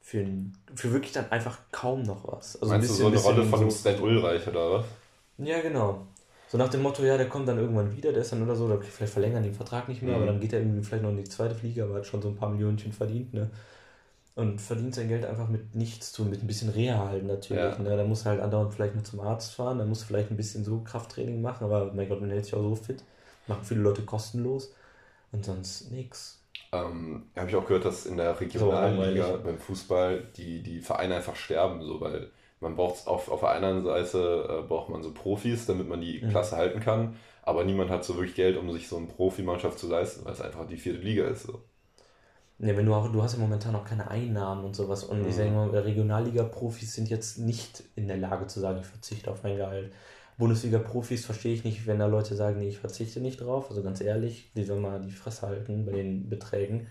Für, für wirklich dann einfach kaum noch was. Also Meinst bisschen, du so eine Rolle von so, Sven Ulreich oder was? Ja, genau. So nach dem Motto, ja, der kommt dann irgendwann wieder, der ist dann oder so, oder vielleicht verlängern den Vertrag nicht mehr, mhm. aber dann geht er irgendwie vielleicht noch in die zweite Fliege, aber hat schon so ein paar Millionchen verdient, ne? Und verdient sein Geld einfach mit nichts zu, mit ein bisschen Reha halt natürlich. Ja. Ne? Da muss halt andauernd vielleicht mal zum Arzt fahren, da muss vielleicht ein bisschen so Krafttraining machen, aber mein Gott, man hält sich auch so fit. Machen viele Leute kostenlos und sonst nichts. Ähm, Habe ich auch gehört, dass in der Regionalliga beim Fußball die, die Vereine einfach sterben, so, weil man braucht auf, auf der einen Seite äh, braucht man so Profis, damit man die. Klasse halten kann, aber niemand hat so wirklich Geld, um sich so eine Profimannschaft zu leisten, weil es einfach die vierte Liga ist. So. Ja, wenn du auch, du hast ja momentan auch keine Einnahmen und sowas. Und mhm. ich sage mal, Regionalliga-Profis sind jetzt nicht in der Lage zu sagen, ich verzichte auf mein Gehalt. Bundesliga-Profis verstehe ich nicht, wenn da Leute sagen, nee, ich verzichte nicht drauf. Also ganz ehrlich, die sollen mal die Fresse halten bei den Beträgen.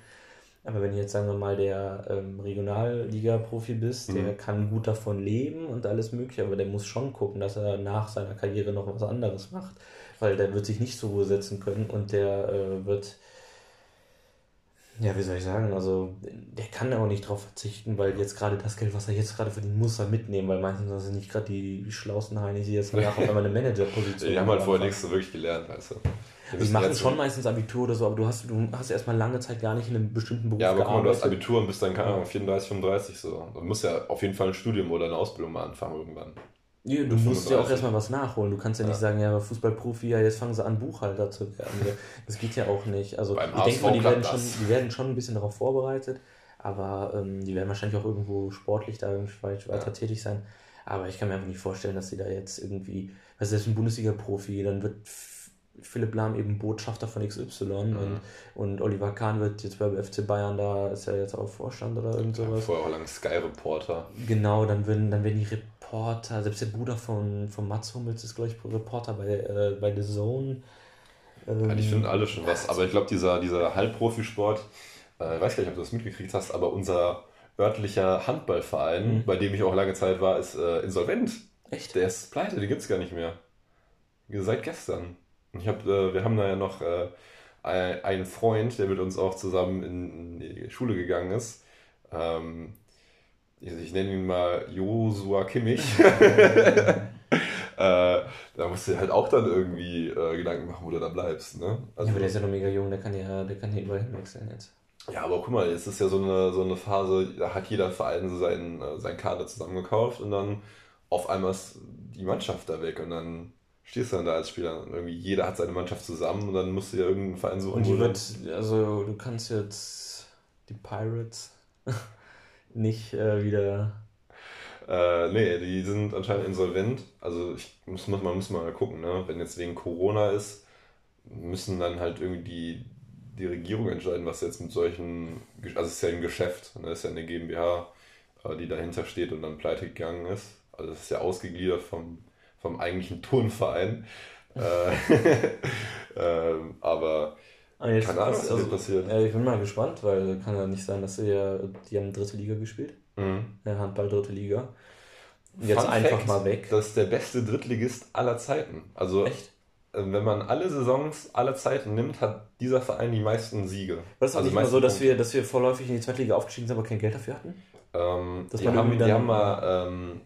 Aber wenn jetzt, sagen wir mal, der ähm, Regionalliga-Profi bist, mhm. der kann gut davon leben und alles Mögliche, aber der muss schon gucken, dass er nach seiner Karriere noch was anderes macht. Weil der wird sich nicht zur Ruhe setzen können und der äh, wird ja, wie soll ich sagen, also der kann auch nicht drauf verzichten, weil jetzt gerade das Geld, was er jetzt gerade verdient, muss er mitnehmen, weil meistens sind nicht gerade die schlausten Heinis, die jetzt nachher auf einmal eine Managerposition Die haben halt vorher nichts so wirklich gelernt, weißt du. Die, die machen schon meistens Abitur oder so, aber du hast, du hast erstmal lange Zeit gar nicht in einem bestimmten Beruf Ja, aber guck mal, du hast Abitur und bist dann, keine Ahnung, 34, 35 so. Du musst ja auf jeden Fall ein Studium oder eine Ausbildung mal anfangen irgendwann. Ja, du musst ja auch erstmal was nachholen. Du kannst ja nicht ja. sagen, ja, Fußballprofi, ja, jetzt fangen sie an, Buchhalter zu werden. Das geht ja auch nicht. Also Beim ich denke mal, die werden, schon, die werden schon ein bisschen darauf vorbereitet, aber ähm, die werden wahrscheinlich auch irgendwo sportlich da irgendwie weiter ja. tätig sein. Aber ich kann mir einfach nicht vorstellen, dass sie da jetzt irgendwie, also selbst ein Bundesliga-Profi, dann wird Philipp Lahm eben Botschafter von XY mhm. und, und Oliver Kahn wird jetzt beim FC Bayern da, ist er jetzt auch Vorstand oder irgend sowas. Ja, vorher auch lang Sky-Reporter. Genau, dann werden, dann werden die Reporter, selbst der Bruder von, von Mats Hummels ist, glaube ich, Reporter bei, äh, bei The Zone. Ähm, ja, die finden alle schon was, aber ich glaube, dieser, dieser Halbprofisport, äh, ich weiß gar nicht, ob du das mitgekriegt hast, aber unser örtlicher Handballverein, mhm. bei dem ich auch lange Zeit war, ist äh, insolvent. Echt? Der ist pleite, den gibt es gar nicht mehr. Seit gestern. Ich hab, äh, wir haben da ja noch äh, einen Freund, der mit uns auch zusammen in, in die Schule gegangen ist. Ähm, ich, ich nenne ihn mal Josua Kimmich. äh, da musst du halt auch dann irgendwie äh, Gedanken machen, wo du da bleibst. Ne? Also, ja, aber der ist ja noch mega jung, der kann ja, der kann ja überall hinwechseln jetzt. Ja, aber guck mal, jetzt ist ja so eine, so eine Phase, da hat jeder Verein so seinen, äh, seinen Kader zusammengekauft und dann auf einmal ist die Mannschaft da weg und dann stehst du dann da als Spieler. Und irgendwie jeder hat seine Mannschaft zusammen und dann musst du ja irgendeinen Verein suchen. Und die wird, also du kannst jetzt die Pirates nicht äh, wieder. Äh, nee, die sind anscheinend insolvent. Also ich muss, man muss mal gucken, ne? Wenn jetzt wegen Corona ist, müssen dann halt irgendwie die, die Regierung entscheiden, was jetzt mit solchen. Also es ist ja ein Geschäft, ne? Es ist ja eine GmbH, äh, die dahinter steht und dann pleite gegangen ist. Also es ist ja ausgegliedert vom vom eigentlichen Turnverein. äh, ähm, aber ah, keine Ahnung, was also, passiert. Ja, ich bin mal gespannt, weil kann ja nicht sein, dass sie ja, die haben dritte Liga gespielt. Mhm. Handball dritte Liga. Jetzt Fun einfach Fact, mal weg. Das ist der beste Drittligist aller Zeiten. Also Echt? Äh, wenn man alle Saisons aller Zeiten nimmt, hat dieser Verein die meisten Siege. War das also nicht mal so, dass wir, dass wir vorläufig in die zweite Liga aufgestiegen sind, aber kein Geld dafür hatten? Ähm, die, haben, die haben mal ähm,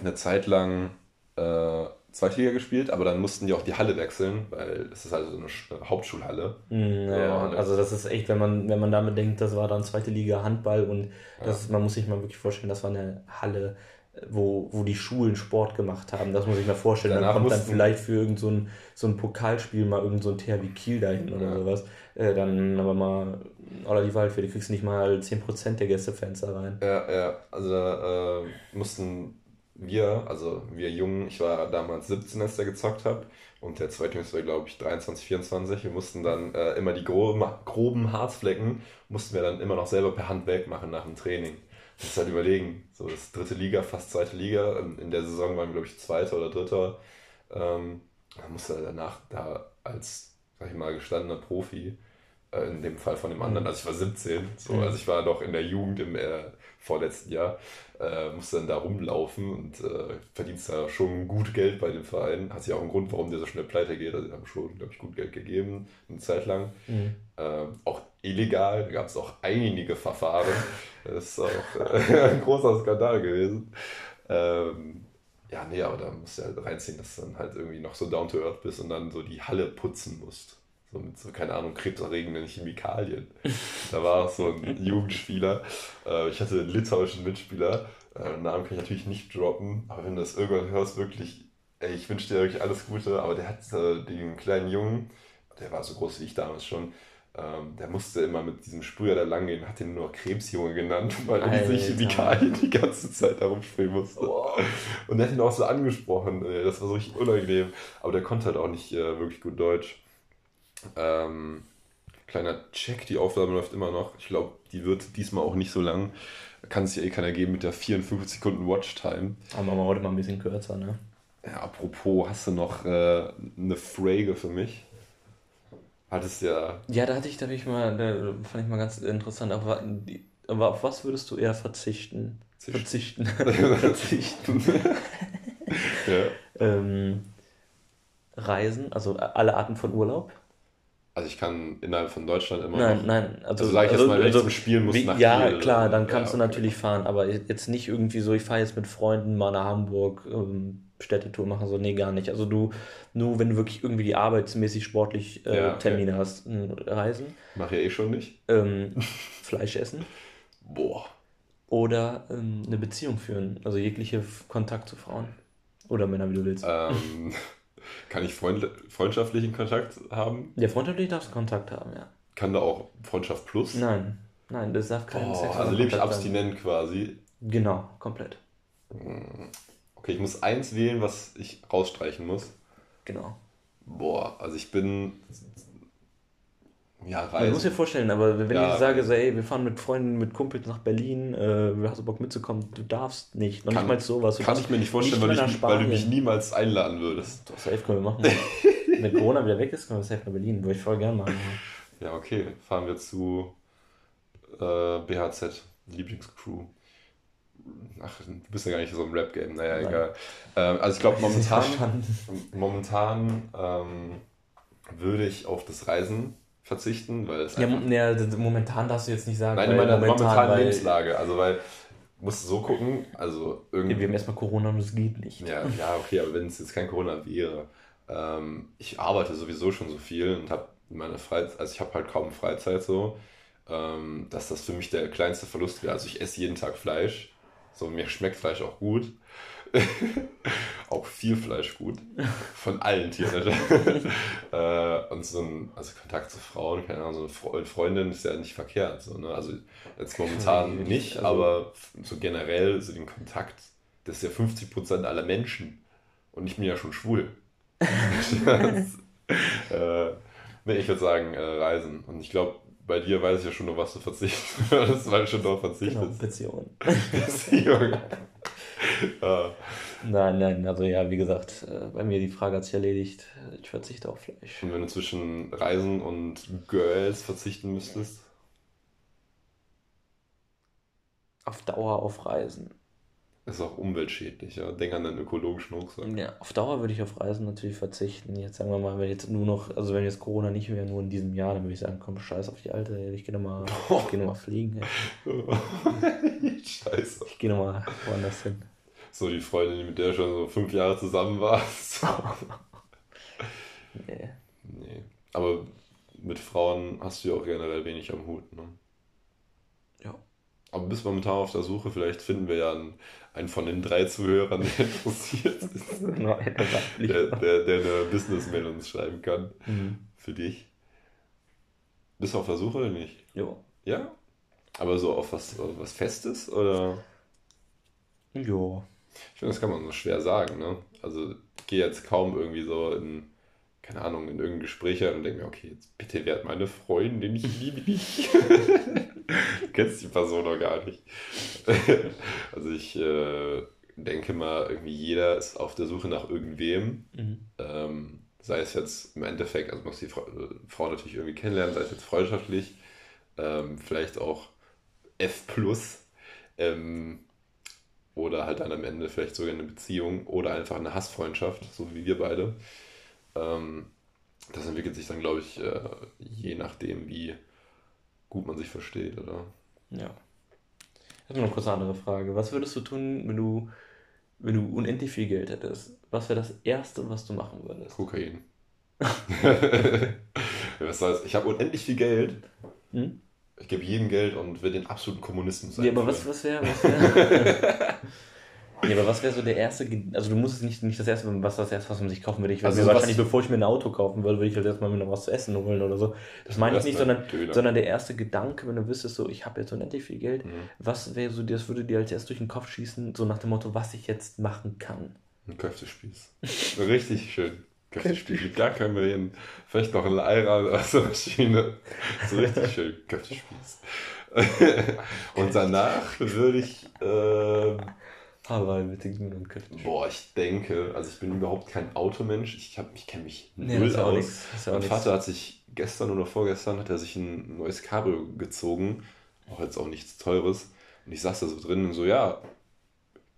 eine Zeit lang äh, Zweitliga gespielt, aber dann mussten die auch die Halle wechseln, weil es ist also so eine Hauptschulhalle. Mm, ja, so, also das ist echt, wenn man, wenn man damit denkt, das war dann zweite Liga Handball und das, ja. man muss sich mal wirklich vorstellen, das war eine Halle, wo, wo die Schulen Sport gemacht haben. Das muss ich mir vorstellen. Danach dann kommt dann vielleicht für irgend so ein, so ein Pokalspiel mal irgend so ein THW Kiel dahin ja. oder sowas. Äh, dann aber mal oder die Waldfee, du kriegst nicht mal 10% der Gästefans da rein. Ja, ja, also da äh, mussten wir, also wir Jungen, ich war damals 17, als der gezockt habe und der zweitjüngste war, glaube ich, 23, 24. Wir mussten dann äh, immer die groben, groben Harzflecken, mussten wir dann immer noch selber per Hand wegmachen nach dem Training. Das ist halt überlegen, so das dritte Liga, fast zweite Liga. In der Saison waren wir, glaube ich, zweiter oder dritter. Ähm, dann musste er danach da als, sag ich mal, gestandener Profi, äh, in dem Fall von dem anderen, mhm. also ich war 17, so, mhm. also ich war noch in der Jugend im äh, vorletzten Jahr, äh, musste dann da rumlaufen und äh, verdienst da schon gut Geld bei dem Verein. Hat sich auch einen Grund, warum der so schnell pleite geht. Also, die haben schon, glaube ich, gut Geld gegeben, eine Zeit lang. Mhm. Äh, auch illegal, da gab es auch einige Verfahren. Das ist auch äh, ein großer Skandal gewesen. Ähm, ja, nee, aber da musst du halt reinziehen, dass du dann halt irgendwie noch so down to earth bist und dann so die Halle putzen musst. So mit so, keine Ahnung, krebserregenden Chemikalien. da war auch so ein Jugendspieler. Äh, ich hatte einen litauischen Mitspieler. Äh, Namen kann ich natürlich nicht droppen, aber wenn du das irgendwann hörst, wirklich, ey, ich wünsche dir wirklich alles Gute. Aber der hat äh, den kleinen Jungen, der war so groß wie ich damals schon, ähm, der musste immer mit diesem Sprüher da lang gehen, hat ihn nur Krebsjunge genannt, weil er diese Chemikalien die ganze Zeit da rumsprühen musste. Oh. Und er hat ihn auch so angesprochen, das war so richtig unangenehm. Aber der konnte halt auch nicht äh, wirklich gut Deutsch. Ähm, kleiner Check, die Aufnahme läuft immer noch. Ich glaube, die wird diesmal auch nicht so lang. Kann es ja eh keiner geben mit der 54 Sekunden Watchtime. Aber machen wir heute mal ein bisschen kürzer, ne? Ja, apropos, hast du noch äh, eine Frage für mich? Hattest ja. Ja, da hatte ich, da ich mal, da fand ich mal ganz interessant. Aber, aber auf was würdest du eher verzichten? Verzichten. Verzichten. ja. ähm, Reisen, also alle Arten von Urlaub. Also ich kann innerhalb von Deutschland immer nein, noch... Nein, also... Also sag ich also, jetzt mal, wenn also, ich zum Spielen muss wie, nach Ja, Kiel, klar, dann kannst ja, du natürlich fahren, aber jetzt nicht irgendwie so, ich fahre jetzt mit Freunden mal nach Hamburg, ähm, Städtetour machen, so, nee, gar nicht. Also du, nur wenn du wirklich irgendwie die arbeitsmäßig sportlich äh, ja, okay. Termine hast, reisen. Mach ja eh schon nicht. Ähm, Fleisch essen. Boah. Oder ähm, eine Beziehung führen, also jegliche Kontakt zu Frauen. Oder Männer, wie du willst. Ähm... Kann ich freund, freundschaftlichen Kontakt haben? Ja, freundschaftlich darfst du Kontakt haben, ja. Kann da auch Freundschaft plus? Nein, nein, das darf kein oh, Sex Also lebe ich abstinent haben. quasi. Genau, komplett. Hm. Okay, ich muss eins wählen, was ich rausstreichen muss. Genau. Boah, also ich bin. Ja, Man Reisen. muss dir vorstellen, aber wenn Ja. ich sage, so, ey, wir fahren mit Freunden, mit Kumpels nach Berlin, äh, hast du Bock mitzukommen, du darfst nicht. Noch Kann- nicht mal sowas. Du Kann ich mir nicht vorstellen, nicht weil, ich, weil du mich niemals einladen würdest. Doch, safe können wir machen. wenn Corona wieder weg ist, können wir safe nach Berlin. Würde ich voll gerne machen. Ja, okay. Fahren wir zu äh, BHZ, Lieblingscrew. Ach, du bist ja gar nicht so im Rap-Game. Naja, Nein. egal. Ähm, also ich glaube, momentan, momentan ähm, würde ich auf das Reisen verzichten, weil es Ja, ja, momentan darfst du jetzt nicht sagen. Nein, in meiner momentanen weil- Lebenslage. Also, weil, musst du so gucken, also Wir irgendwie. haben erstmal Corona und es geht nicht. Ja, ja, okay, aber wenn es jetzt kein Corona wäre, ähm, ich arbeite sowieso schon so viel und habe meine Freizeit, also ich habe halt kaum Freizeit so, ähm, dass das für mich der kleinste Verlust wäre. Also ich esse jeden Tag Fleisch, so mir schmeckt Fleisch auch gut. auch viel Fleisch gut. Von allen Tieren. äh, und so ein also Kontakt zu Frauen, keine Ahnung, so eine Fre- Freundin ist ja nicht verkehrt. So, ne? Also jetzt momentan nicht, also- aber so generell so den Kontakt, das ist ja 50% aller Menschen. Und ich bin ja schon schwul. das, äh, nee, ich würde sagen, äh, Reisen. Und ich glaube, bei dir weiß ich ja schon, auf was du verzichten würdest, weil du schon darauf Genau, verzichtest. Beziehungen. Nein, nein, also ja, wie gesagt, äh, bei mir die Frage hat sich erledigt. Ich verzichte auf Fleisch. und wenn du zwischen Reisen und Girls verzichten müsstest? Auf Dauer auf Reisen. Ist auch umweltschädlich, ja. Denk an deinen ökologischen Rucksack. Ja, auf Dauer würde ich auf Reisen natürlich verzichten. Jetzt sagen wir mal, wenn jetzt nur noch, also wenn jetzt Corona nicht mehr nur in diesem Jahr, dann würde ich sagen, komm, scheiß auf die Alte, ich gehe nochmal, gehe noch mal fliegen. Scheiße. ich gehe nochmal woanders hin. So die Freundin, mit der schon so fünf Jahre zusammen warst. Nee. nee. Aber mit Frauen hast du ja auch generell wenig am Hut, ne? Ja. Aber bis momentan auf der Suche, vielleicht finden wir ja einen, einen von den drei Zuhörern, der interessiert ist. Der, der, der eine Business-Mail uns schreiben kann. Mhm. Für dich. Bist du auf der Suche oder nicht? Jo. Ja? Aber so auf was, auf was Festes oder? Jo. Ich finde, das kann man so schwer sagen, ne? Also ich gehe jetzt kaum irgendwie so in, keine Ahnung, in irgendein Gespräch rein und denke mir, okay, jetzt bitte werd meine Freundin, ich liebe dich. du kennst die Person noch gar nicht. also ich äh, denke mal, irgendwie jeder ist auf der Suche nach irgendwem. Mhm. Ähm, sei es jetzt im Endeffekt, also muss die Frau, äh, Frau natürlich irgendwie kennenlernen, sei es jetzt freundschaftlich, ähm, vielleicht auch F+, ähm, oder halt dann am Ende vielleicht sogar eine Beziehung oder einfach eine Hassfreundschaft, so wie wir beide. Ähm, das entwickelt sich dann, glaube ich, äh, je nachdem, wie gut man sich versteht, oder? Ja. Ich habe noch kurz eine andere Frage. Was würdest du tun, wenn du, wenn du unendlich viel Geld hättest? Was wäre das Erste, was du machen würdest? Kokain. Was soll's? Ich habe unendlich viel Geld. Hm? Ich gebe jedem Geld und will den absoluten Kommunismus Ja, aber was, was wäre. Was wär, ja, aber was wäre so der erste. Also, du musst es nicht, nicht das erste, was das erste, was man sich kaufen würde. Ich würde Also mir wahrscheinlich, bevor ich mir ein Auto kaufen würde, würde ich halt erstmal mir noch was zu essen holen oder so. Das meine ich nicht, sondern, Döner. sondern der erste Gedanke, wenn du wüsstest, so, ich habe jetzt unendlich viel Geld, Mhm. was wäre so, das würde dir als erst durch den Kopf schießen, so nach dem Motto, was ich jetzt machen kann. Ein Köftespieß. Richtig schön. Köftespieß mit gar keinem Reden. Vielleicht noch ein Allrad aus der Maschine. So richtig schön. Köftespieß. Und danach würde ich. ähm, Aber bitte gib mir einen Köfte. boah, ich denke, also ich bin überhaupt kein Automensch. Ich, hab- ich kenne mich Nee, null das aus. Das mein. Vater hat sich gestern oder vorgestern hat er sich ein neues Cabrio gezogen. Auch jetzt auch nichts Teures. Und ich saß da so drin und so, ja,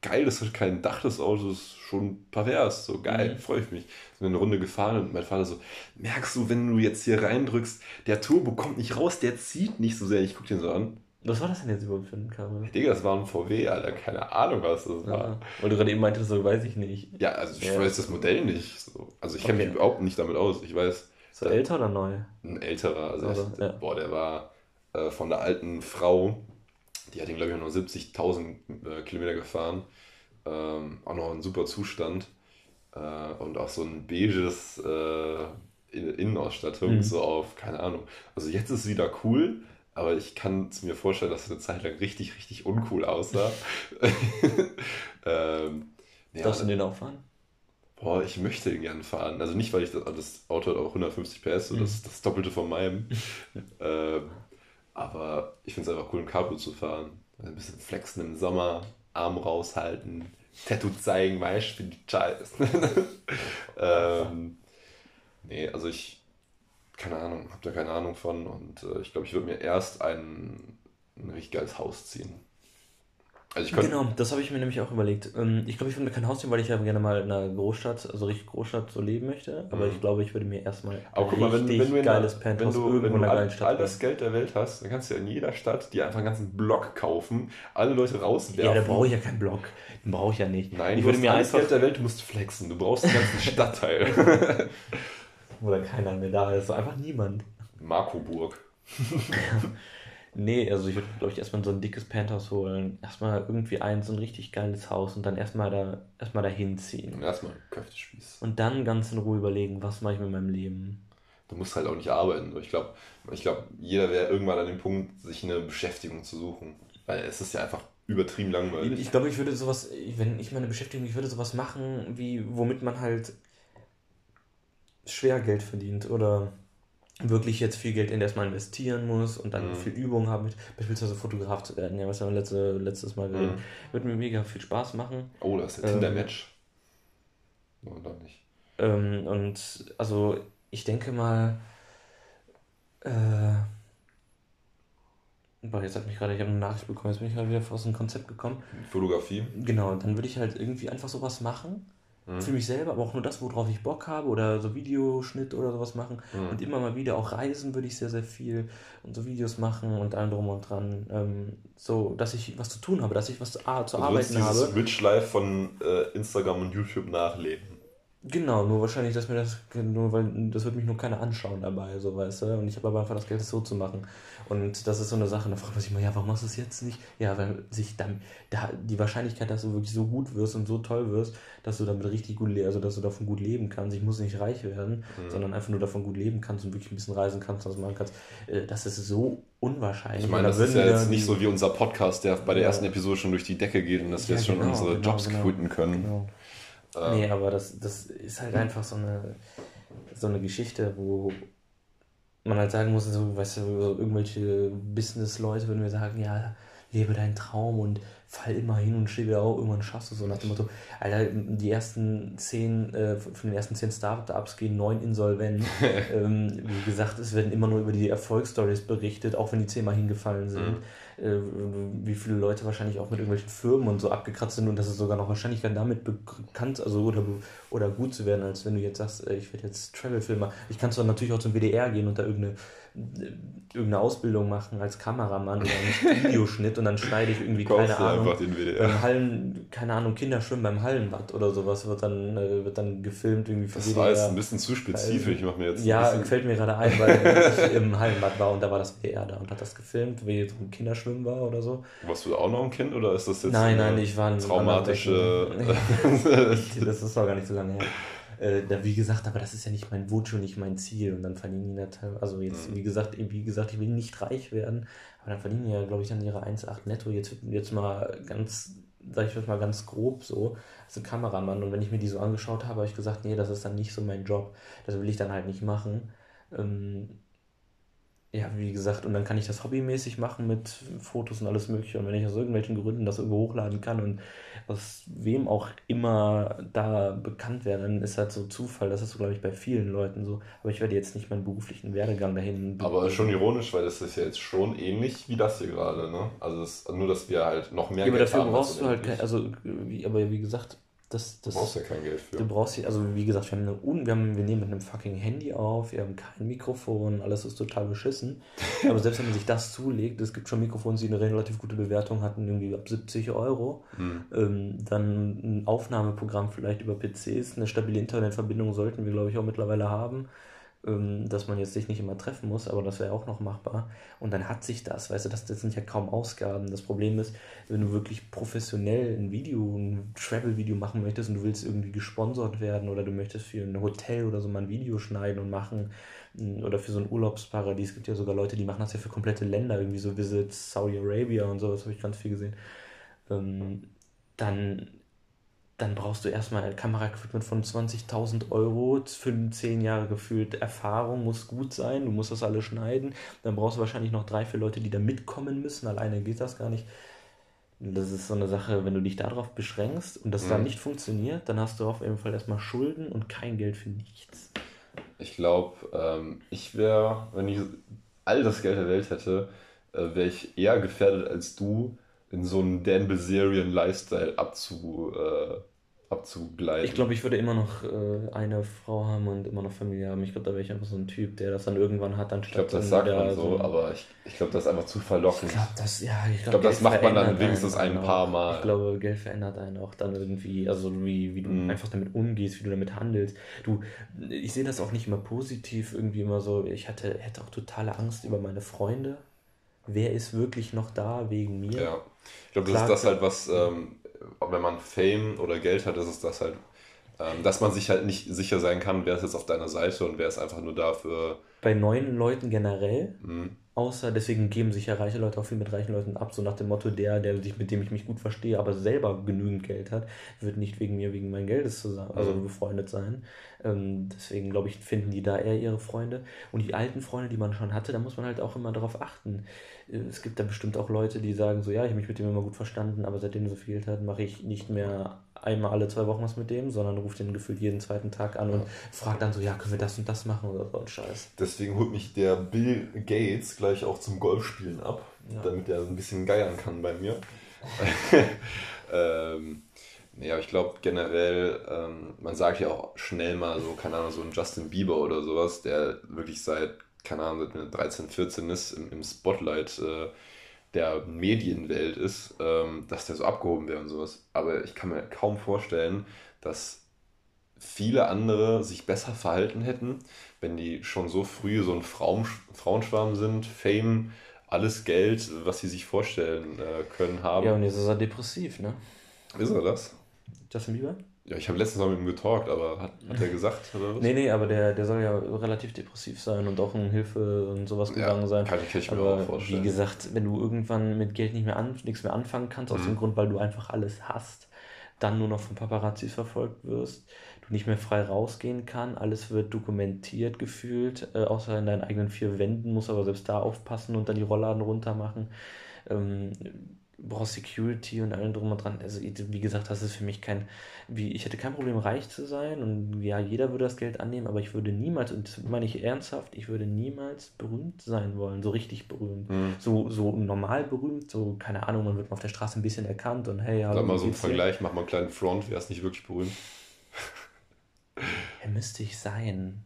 geil, das hat kein Dach, das Auto ist schon pervers. So geil, Mhm. freue ich mich. Sind eine Runde gefahren und mein Vater so, merkst du, wenn du jetzt hier reindrückst, der Turbo kommt nicht raus, der zieht nicht so sehr. Ich guck den so an. Was war das denn jetzt überhaupt für ein Kabel? Digga, das war ein VW, Alter, keine Ahnung, was das war. Ja, weil du gerade eben meintest, so weiß ich nicht. Ja, also ich Ja. weiß das Modell nicht. So. Also ich kenne Okay. mich überhaupt nicht damit aus. Ich weiß, So älter oder neu? ein älterer, also Also, echt, ja. boah, der war äh, von der alten Frau, die hat ihn, glaube ich, nur 70.000 äh, Kilometer gefahren. Ähm, auch noch in super Zustand. Äh, und auch so ein beiges äh, In- Innenausstattung, Mhm. so auf, keine Ahnung. Also jetzt ist es wieder cool, aber ich kann mir vorstellen, dass es eine Zeit lang richtig, richtig uncool aussah. ähm, ja, Darfst du den auch fahren? Boah, ich möchte gern fahren. Also nicht, weil ich das, das Auto hat auch 150 PS, so mhm. das, das Doppelte von meinem. ähm, aber ich finde es einfach cool, ein Cabrio zu fahren. Ein bisschen flexen im Sommer, Arm raushalten, Tattoo zeigen, weißt du, die Scheiß. ähm, nee, also ich, keine Ahnung, habe da keine Ahnung von und äh, ich glaube, ich würde mir erst ein, ein richtig geiles Haus ziehen. Also genau, das habe ich mir nämlich auch überlegt. Ähm, ich glaube, ich würde mir kein Haus ziehen, weil ich ja gerne mal in einer Großstadt, also richtig Großstadt so leben möchte. Aber mhm. ich glaube, ich würde mir erstmal ein guck mal, wenn, wenn du geiles Penthouse wenn du, irgendwo wenn du in einer geilen Stadt all das Geld der Welt hast, dann kannst du ja in jeder Stadt dir einfach einen ganzen Block kaufen, alle Leute rauswerfen. Ja, da brauche ich ja keinen Block. Den brauche ich ja nicht. Nein, ich würde mir alles Geld der Welt, du musst flexen. Du brauchst einen ganzen Stadtteil. Wo dann keiner mehr da ist. Einfach niemand. Markoburg. Nee, also ich würde, glaube ich, erstmal so ein dickes Penthouse holen. Erstmal irgendwie ein so ein richtig geiles Haus und dann erstmal da erstmal dahin ziehen. Und erstmal Köftespieß. Und dann ganz in Ruhe überlegen, was mache ich mit meinem Leben. Du musst halt auch nicht arbeiten. Ich glaube, ich glaub, jeder wäre irgendwann an dem Punkt, sich eine Beschäftigung zu suchen. Weil es ist ja einfach übertrieben langweilig. Ich glaube, ich würde sowas, wenn ich meine Beschäftigung, ich würde sowas machen, wie womit man halt schwer Geld verdient oder wirklich jetzt viel Geld in erstmal investieren muss und dann mhm. viel Übung haben, mit, beispielsweise Fotograf zu werden, ja, was wir letzte, letztes Mal mhm. wird mir mega viel Spaß machen. Oh, das ist ein ähm, Tinder-Match. Oder nicht? Ähm, und also ich denke mal, äh, boah, jetzt hat mich gerade, ich habe eine Nachricht bekommen, jetzt bin ich gerade wieder aus dem Konzept gekommen. Fotografie? Genau, dann würde ich halt irgendwie einfach sowas machen mhm. für mich selber, aber auch nur das, worauf ich Bock habe oder so Videoschnitt oder sowas machen mhm. und immer mal wieder auch reisen würde ich sehr, sehr viel und so Videos machen und allem drum und dran, ähm, so, dass ich was zu tun habe, dass ich was zu, zu also arbeiten habe. Du Rich Life von äh, Instagram und YouTube nachleben. Genau, nur wahrscheinlich, dass mir das, nur weil das wird mich nur keiner anschauen dabei, so weißt du. Und ich habe aber einfach das Geld, das so zu machen. Und das ist so eine Sache, da fragt man sich mal, ja, warum machst du es jetzt nicht? Ja, weil sich dann, da, die Wahrscheinlichkeit, dass du wirklich so gut wirst und so toll wirst, dass du damit richtig gut, also dass du davon gut leben kannst. Ich muss nicht reich werden, mhm. sondern einfach nur davon gut leben kannst und wirklich ein bisschen reisen kannst, was machen kannst. Äh, das ist so unwahrscheinlich. Ich meine, das ist ja jetzt nicht so wie unser Podcast, der bei der ja. ersten Episode schon durch die Decke geht und dass ja, wir jetzt schon genau, unsere genau, Jobs genau, quitten können. Genau. Ähm, nee, aber das, das ist halt einfach so eine, so eine Geschichte, wo man halt sagen muss, so, weißt du, irgendwelche Business-Leute würden mir sagen, ja, lebe deinen Traum und fall immer hin und steh wieder auf, irgendwann schaffst du so nach dem Motto, Alter, die ersten zehn, äh, von den ersten zehn Startups gehen neun insolvent. ähm, wie gesagt, es werden immer nur über die Erfolgsstories berichtet, auch wenn die zehnmal hingefallen sind. Mhm äh, wie viele Leute wahrscheinlich auch mit irgendwelchen Firmen und so abgekratzt sind und das ist sogar noch Wahrscheinlichkeit damit bekannt, also oder, oder gut zu werden, als wenn du jetzt sagst, äh, ich werde jetzt Travel-Filmer. Ich kann zwar natürlich auch zum WDR gehen und da irgendeine irgendeine Ausbildung machen als Kameramann oder einen Videoschnitt und dann schneide ich irgendwie keine Ahnung beim Hallen, keine Ahnung Kinderschwimmen beim Hallenbad oder sowas wird dann äh, wird dann gefilmt irgendwie für Das war jetzt ein bisschen zu spezifisch, ich mache mir jetzt Ja, fällt mir gerade ein, weil ich im Hallenbad war und da war das WDR da und hat das gefilmt, wie so ein Kinderschwimmen war oder so. Warst du auch noch ein Kind oder ist das jetzt Nein, nein, ich war ein traumatische Das ist doch gar nicht so lange her. Äh, da, wie gesagt, aber das ist ja nicht mein Wunsch und nicht mein Ziel. Und dann verdienen die da also jetzt, mhm. wie gesagt, wie gesagt, ich will nicht reich werden, aber dann verdienen die ja, glaube ich, dann ihre 1,8 netto. Jetzt, jetzt mal ganz, sag ich mal ganz grob so, als ein Kameramann. Und wenn ich mir die so angeschaut habe, habe ich gesagt, nee, das ist dann nicht so mein Job. Das will ich dann halt nicht machen. Ähm, ja, wie gesagt, und dann kann ich das hobbymäßig machen mit Fotos und alles Mögliche. Und wenn ich aus irgendwelchen Gründen das irgendwo hochladen kann und aus wem auch immer da bekannt werde, dann ist halt so Zufall. Das ist so, glaube ich, bei vielen Leuten so. Aber ich werde jetzt nicht meinen beruflichen Werdegang dahin. Aber schon ironisch, weil das ist ja jetzt schon ähnlich wie das hier gerade, ne? Also das, nur, dass wir halt noch mehr ja, aber dafür brauchst du halt, kein, also, wie, aber wie gesagt, das, das, du brauchst ja kein Geld für. Du brauchst ja, also wie gesagt, wir, haben eine, wir, haben, wir nehmen mit einem fucking Handy auf, wir haben kein Mikrofon, alles ist total beschissen. Aber selbst wenn man sich das zulegt, es gibt schon Mikrofone, die eine relativ gute Bewertung hatten, irgendwie ab 70 Euro. Hm. Ähm, dann ein Aufnahmeprogramm vielleicht über PCs, eine stabile Internetverbindung sollten wir, glaube ich, auch mittlerweile haben. Ähm, dass man jetzt sich nicht immer treffen muss, aber das wäre auch noch machbar. Und dann hat sich das, weißt du, das, das sind ja kaum Ausgaben. Das Problem ist, wenn du wirklich professionell ein Video, ein Travel-Video machen möchtest und du willst irgendwie gesponsert werden oder du möchtest für ein Hotel oder so mal ein Video schneiden und machen mm, oder für so ein Urlaubsparadies. Es gibt ja sogar Leute, die machen das ja für komplette Länder, irgendwie so Visits Saudi Arabia und sowas habe ich ganz viel gesehen. Ähm, dann dann brauchst du erstmal ein Kameraequipment von 20.000 Euro für 10 Jahre gefühlt Erfahrung, muss gut sein, du musst das alles schneiden. Dann brauchst du wahrscheinlich noch drei, vier Leute, die da mitkommen müssen. Alleine geht das gar nicht. Das ist so eine Sache, wenn du dich darauf beschränkst und das mhm. dann nicht funktioniert, dann hast du auf jeden Fall erstmal Schulden und kein Geld für nichts. Ich glaube, ähm, ich wäre, wenn ich all das Geld der Welt hätte, äh, wäre ich eher gefährdet als du, in so einen Dan Bilzerian Lifestyle abzu, äh, abzugleiten. Ich glaube, ich würde immer noch äh, eine Frau haben und immer noch Familie haben. Ich glaube, da wäre ich einfach so ein Typ, der das dann irgendwann hat, anstatt. Ich glaube, das sagt man so, so, aber ich, ich glaube, das ist einfach zu verlockend. Ich glaube, das, ja, ich glaube, glaub, das macht man dann wenigstens ein paar Mal. Ich glaube, Geld verändert einen auch dann irgendwie, also wie, wie du mm. einfach damit umgehst, wie du damit handelst. Du, ich sehe das auch nicht immer positiv, irgendwie immer so, ich hatte, hätte auch totale Angst über meine Freunde. Wer ist wirklich noch da wegen mir? Ja. Ich glaube, das ist das halt, was ähm, wenn man Fame oder Geld hat, ist es das halt, ähm, dass man sich halt nicht sicher sein kann, wer ist jetzt auf deiner Seite und wer ist einfach nur dafür. Bei neuen Leuten generell, mhm. außer deswegen geben sich ja reiche Leute auch viel mit reichen Leuten ab, so nach dem Motto, der, der sich, mit dem ich mich gut verstehe, aber selber genügend Geld hat, wird nicht wegen mir, wegen mein Geldes zusammen, also mhm. befreundet sein. Ähm, deswegen glaube ich, finden die da eher ihre Freunde. Und die alten Freunde, die man schon hatte, da muss man halt auch immer darauf achten es gibt da bestimmt auch Leute, die sagen so, ja, ich habe mich mit dem immer gut verstanden, aber seitdem er so viel hat, mache ich nicht mehr einmal alle zwei Wochen was mit dem, sondern ruft den gefühlt jeden zweiten Tag an und fragt dann so, ja, können wir das und das machen oder so ein Scheiß. Deswegen holt mich der Bill Gates gleich auch zum Golfspielen ab, ja. damit er ein bisschen geiern kann bei mir. ähm, ja, ich glaube generell, ähm, man sagt ja auch schnell mal so, keine Ahnung, so ein Justin Bieber oder sowas, der wirklich seit keine Ahnung, seit 13, 14 ist, im, im Spotlight äh, der Medienwelt ist, ähm, dass der so abgehoben wäre und sowas. Aber ich kann mir kaum vorstellen, dass viele andere sich besser verhalten hätten, wenn die schon so früh so ein Frauen, Frauenschwarm sind, Fame, alles Geld, was sie sich vorstellen äh, können, haben. Ja, und jetzt ist er depressiv, ne? Ist er das? Justin Bieber? Ja, ich habe letztens mal mit ihm getalkt, aber hat, hat er gesagt oder was? Nee, nee, aber der, der soll ja relativ depressiv sein und auch in Hilfe und sowas gegangen ja, sein. Kann ich, kann ich mir aber auch vorstellen. Wie gesagt, wenn du irgendwann mit Geld nicht mehr an, nichts mehr anfangen kannst, mhm. aus dem Grund, weil du einfach alles hast, dann nur noch von Paparazzis verfolgt wirst, du nicht mehr frei rausgehen kann, alles wird dokumentiert gefühlt, äh, außer in deinen eigenen vier Wänden, musst aber selbst da aufpassen und dann die Rollladen runter machen. Ähm, brauchst Security und allem drum und dran. Also, wie gesagt, das ist für mich kein, wie, ich hätte kein Problem, reich zu sein und ja, jeder würde das Geld annehmen, aber ich würde niemals, und das meine ich ernsthaft, ich würde niemals berühmt sein wollen, so richtig berühmt. Mhm. So, so normal berühmt, so, keine Ahnung, man wird auf der Straße ein bisschen erkannt und hey, ja. Sag mal so einen Vergleich, mach mal einen kleinen Front, wer ist nicht wirklich berühmt? Er müsste ich sein.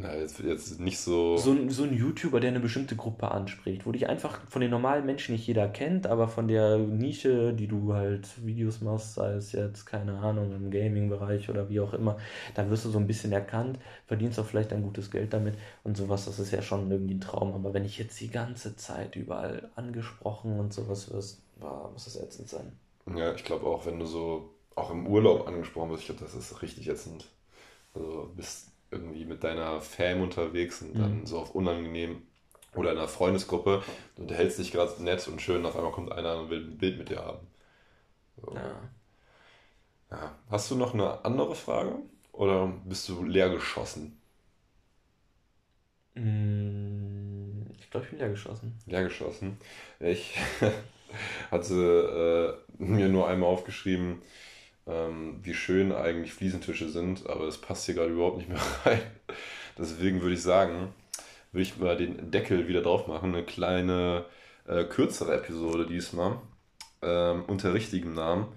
Na, jetzt, jetzt nicht so. so. So ein YouTuber, der eine bestimmte Gruppe anspricht, wo dich einfach von den normalen Menschen nicht jeder kennt, aber von der Nische, die du halt Videos machst, sei es jetzt, keine Ahnung, im Gaming-Bereich oder wie auch immer, dann wirst du so ein bisschen erkannt, verdienst auch vielleicht ein gutes Geld damit und sowas, das ist ja schon irgendwie ein Traum. Aber wenn ich jetzt die ganze Zeit überall angesprochen und sowas wirst, boah, muss das ätzend sein. Ja, ich glaube auch, wenn du so auch im Urlaub angesprochen wirst, ich glaube, das ist richtig ätzend. Also bist irgendwie mit deiner Fam unterwegs und dann mhm. so auf unangenehm oder in einer Freundesgruppe, du unterhältst dich gerade nett und schön, auf einmal kommt einer und will ein Bild mit dir haben. So. Ja. ja. Hast du noch eine andere Frage oder bist du leer geschossen? Mm, ich glaube, ich bin leer geschossen. Leer geschossen. Ich hatte äh, mir nur einmal aufgeschrieben, ähm, wie schön eigentlich Fliesentische sind, aber es passt hier gerade überhaupt nicht mehr rein. Deswegen würde ich sagen, würde ich mal den Deckel wieder drauf machen. Eine kleine, äh, kürzere Episode diesmal. Ähm, unter richtigem Namen.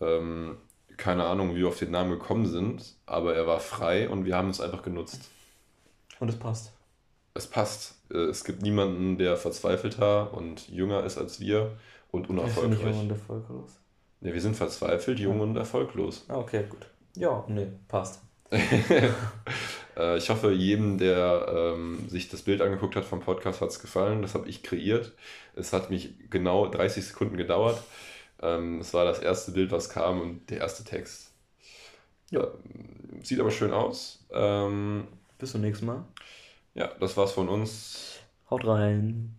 Ähm, keine Ahnung, wie wir auf den Namen gekommen sind, aber er war frei und wir haben es einfach genutzt. Und es passt. Es passt. Äh, es gibt niemanden, der verzweifelter und jünger ist als wir und unerfolgreich. Ich bin nicht jung und erfolglos. Ne, wir sind verzweifelt, jung und erfolglos. Ah, okay, gut. Ja, nee, passt. Äh, ich hoffe, jedem, der ähm, sich das Bild angeguckt hat vom Podcast, hat es gefallen. Das habe ich kreiert. Es hat mich genau 30 Sekunden gedauert. Ähm, es war das erste Bild, was kam und der erste Text. Ja. Ähm, sieht aber schön aus. Ähm, Bis zum nächsten Mal. Ja, das war's von uns. Haut rein.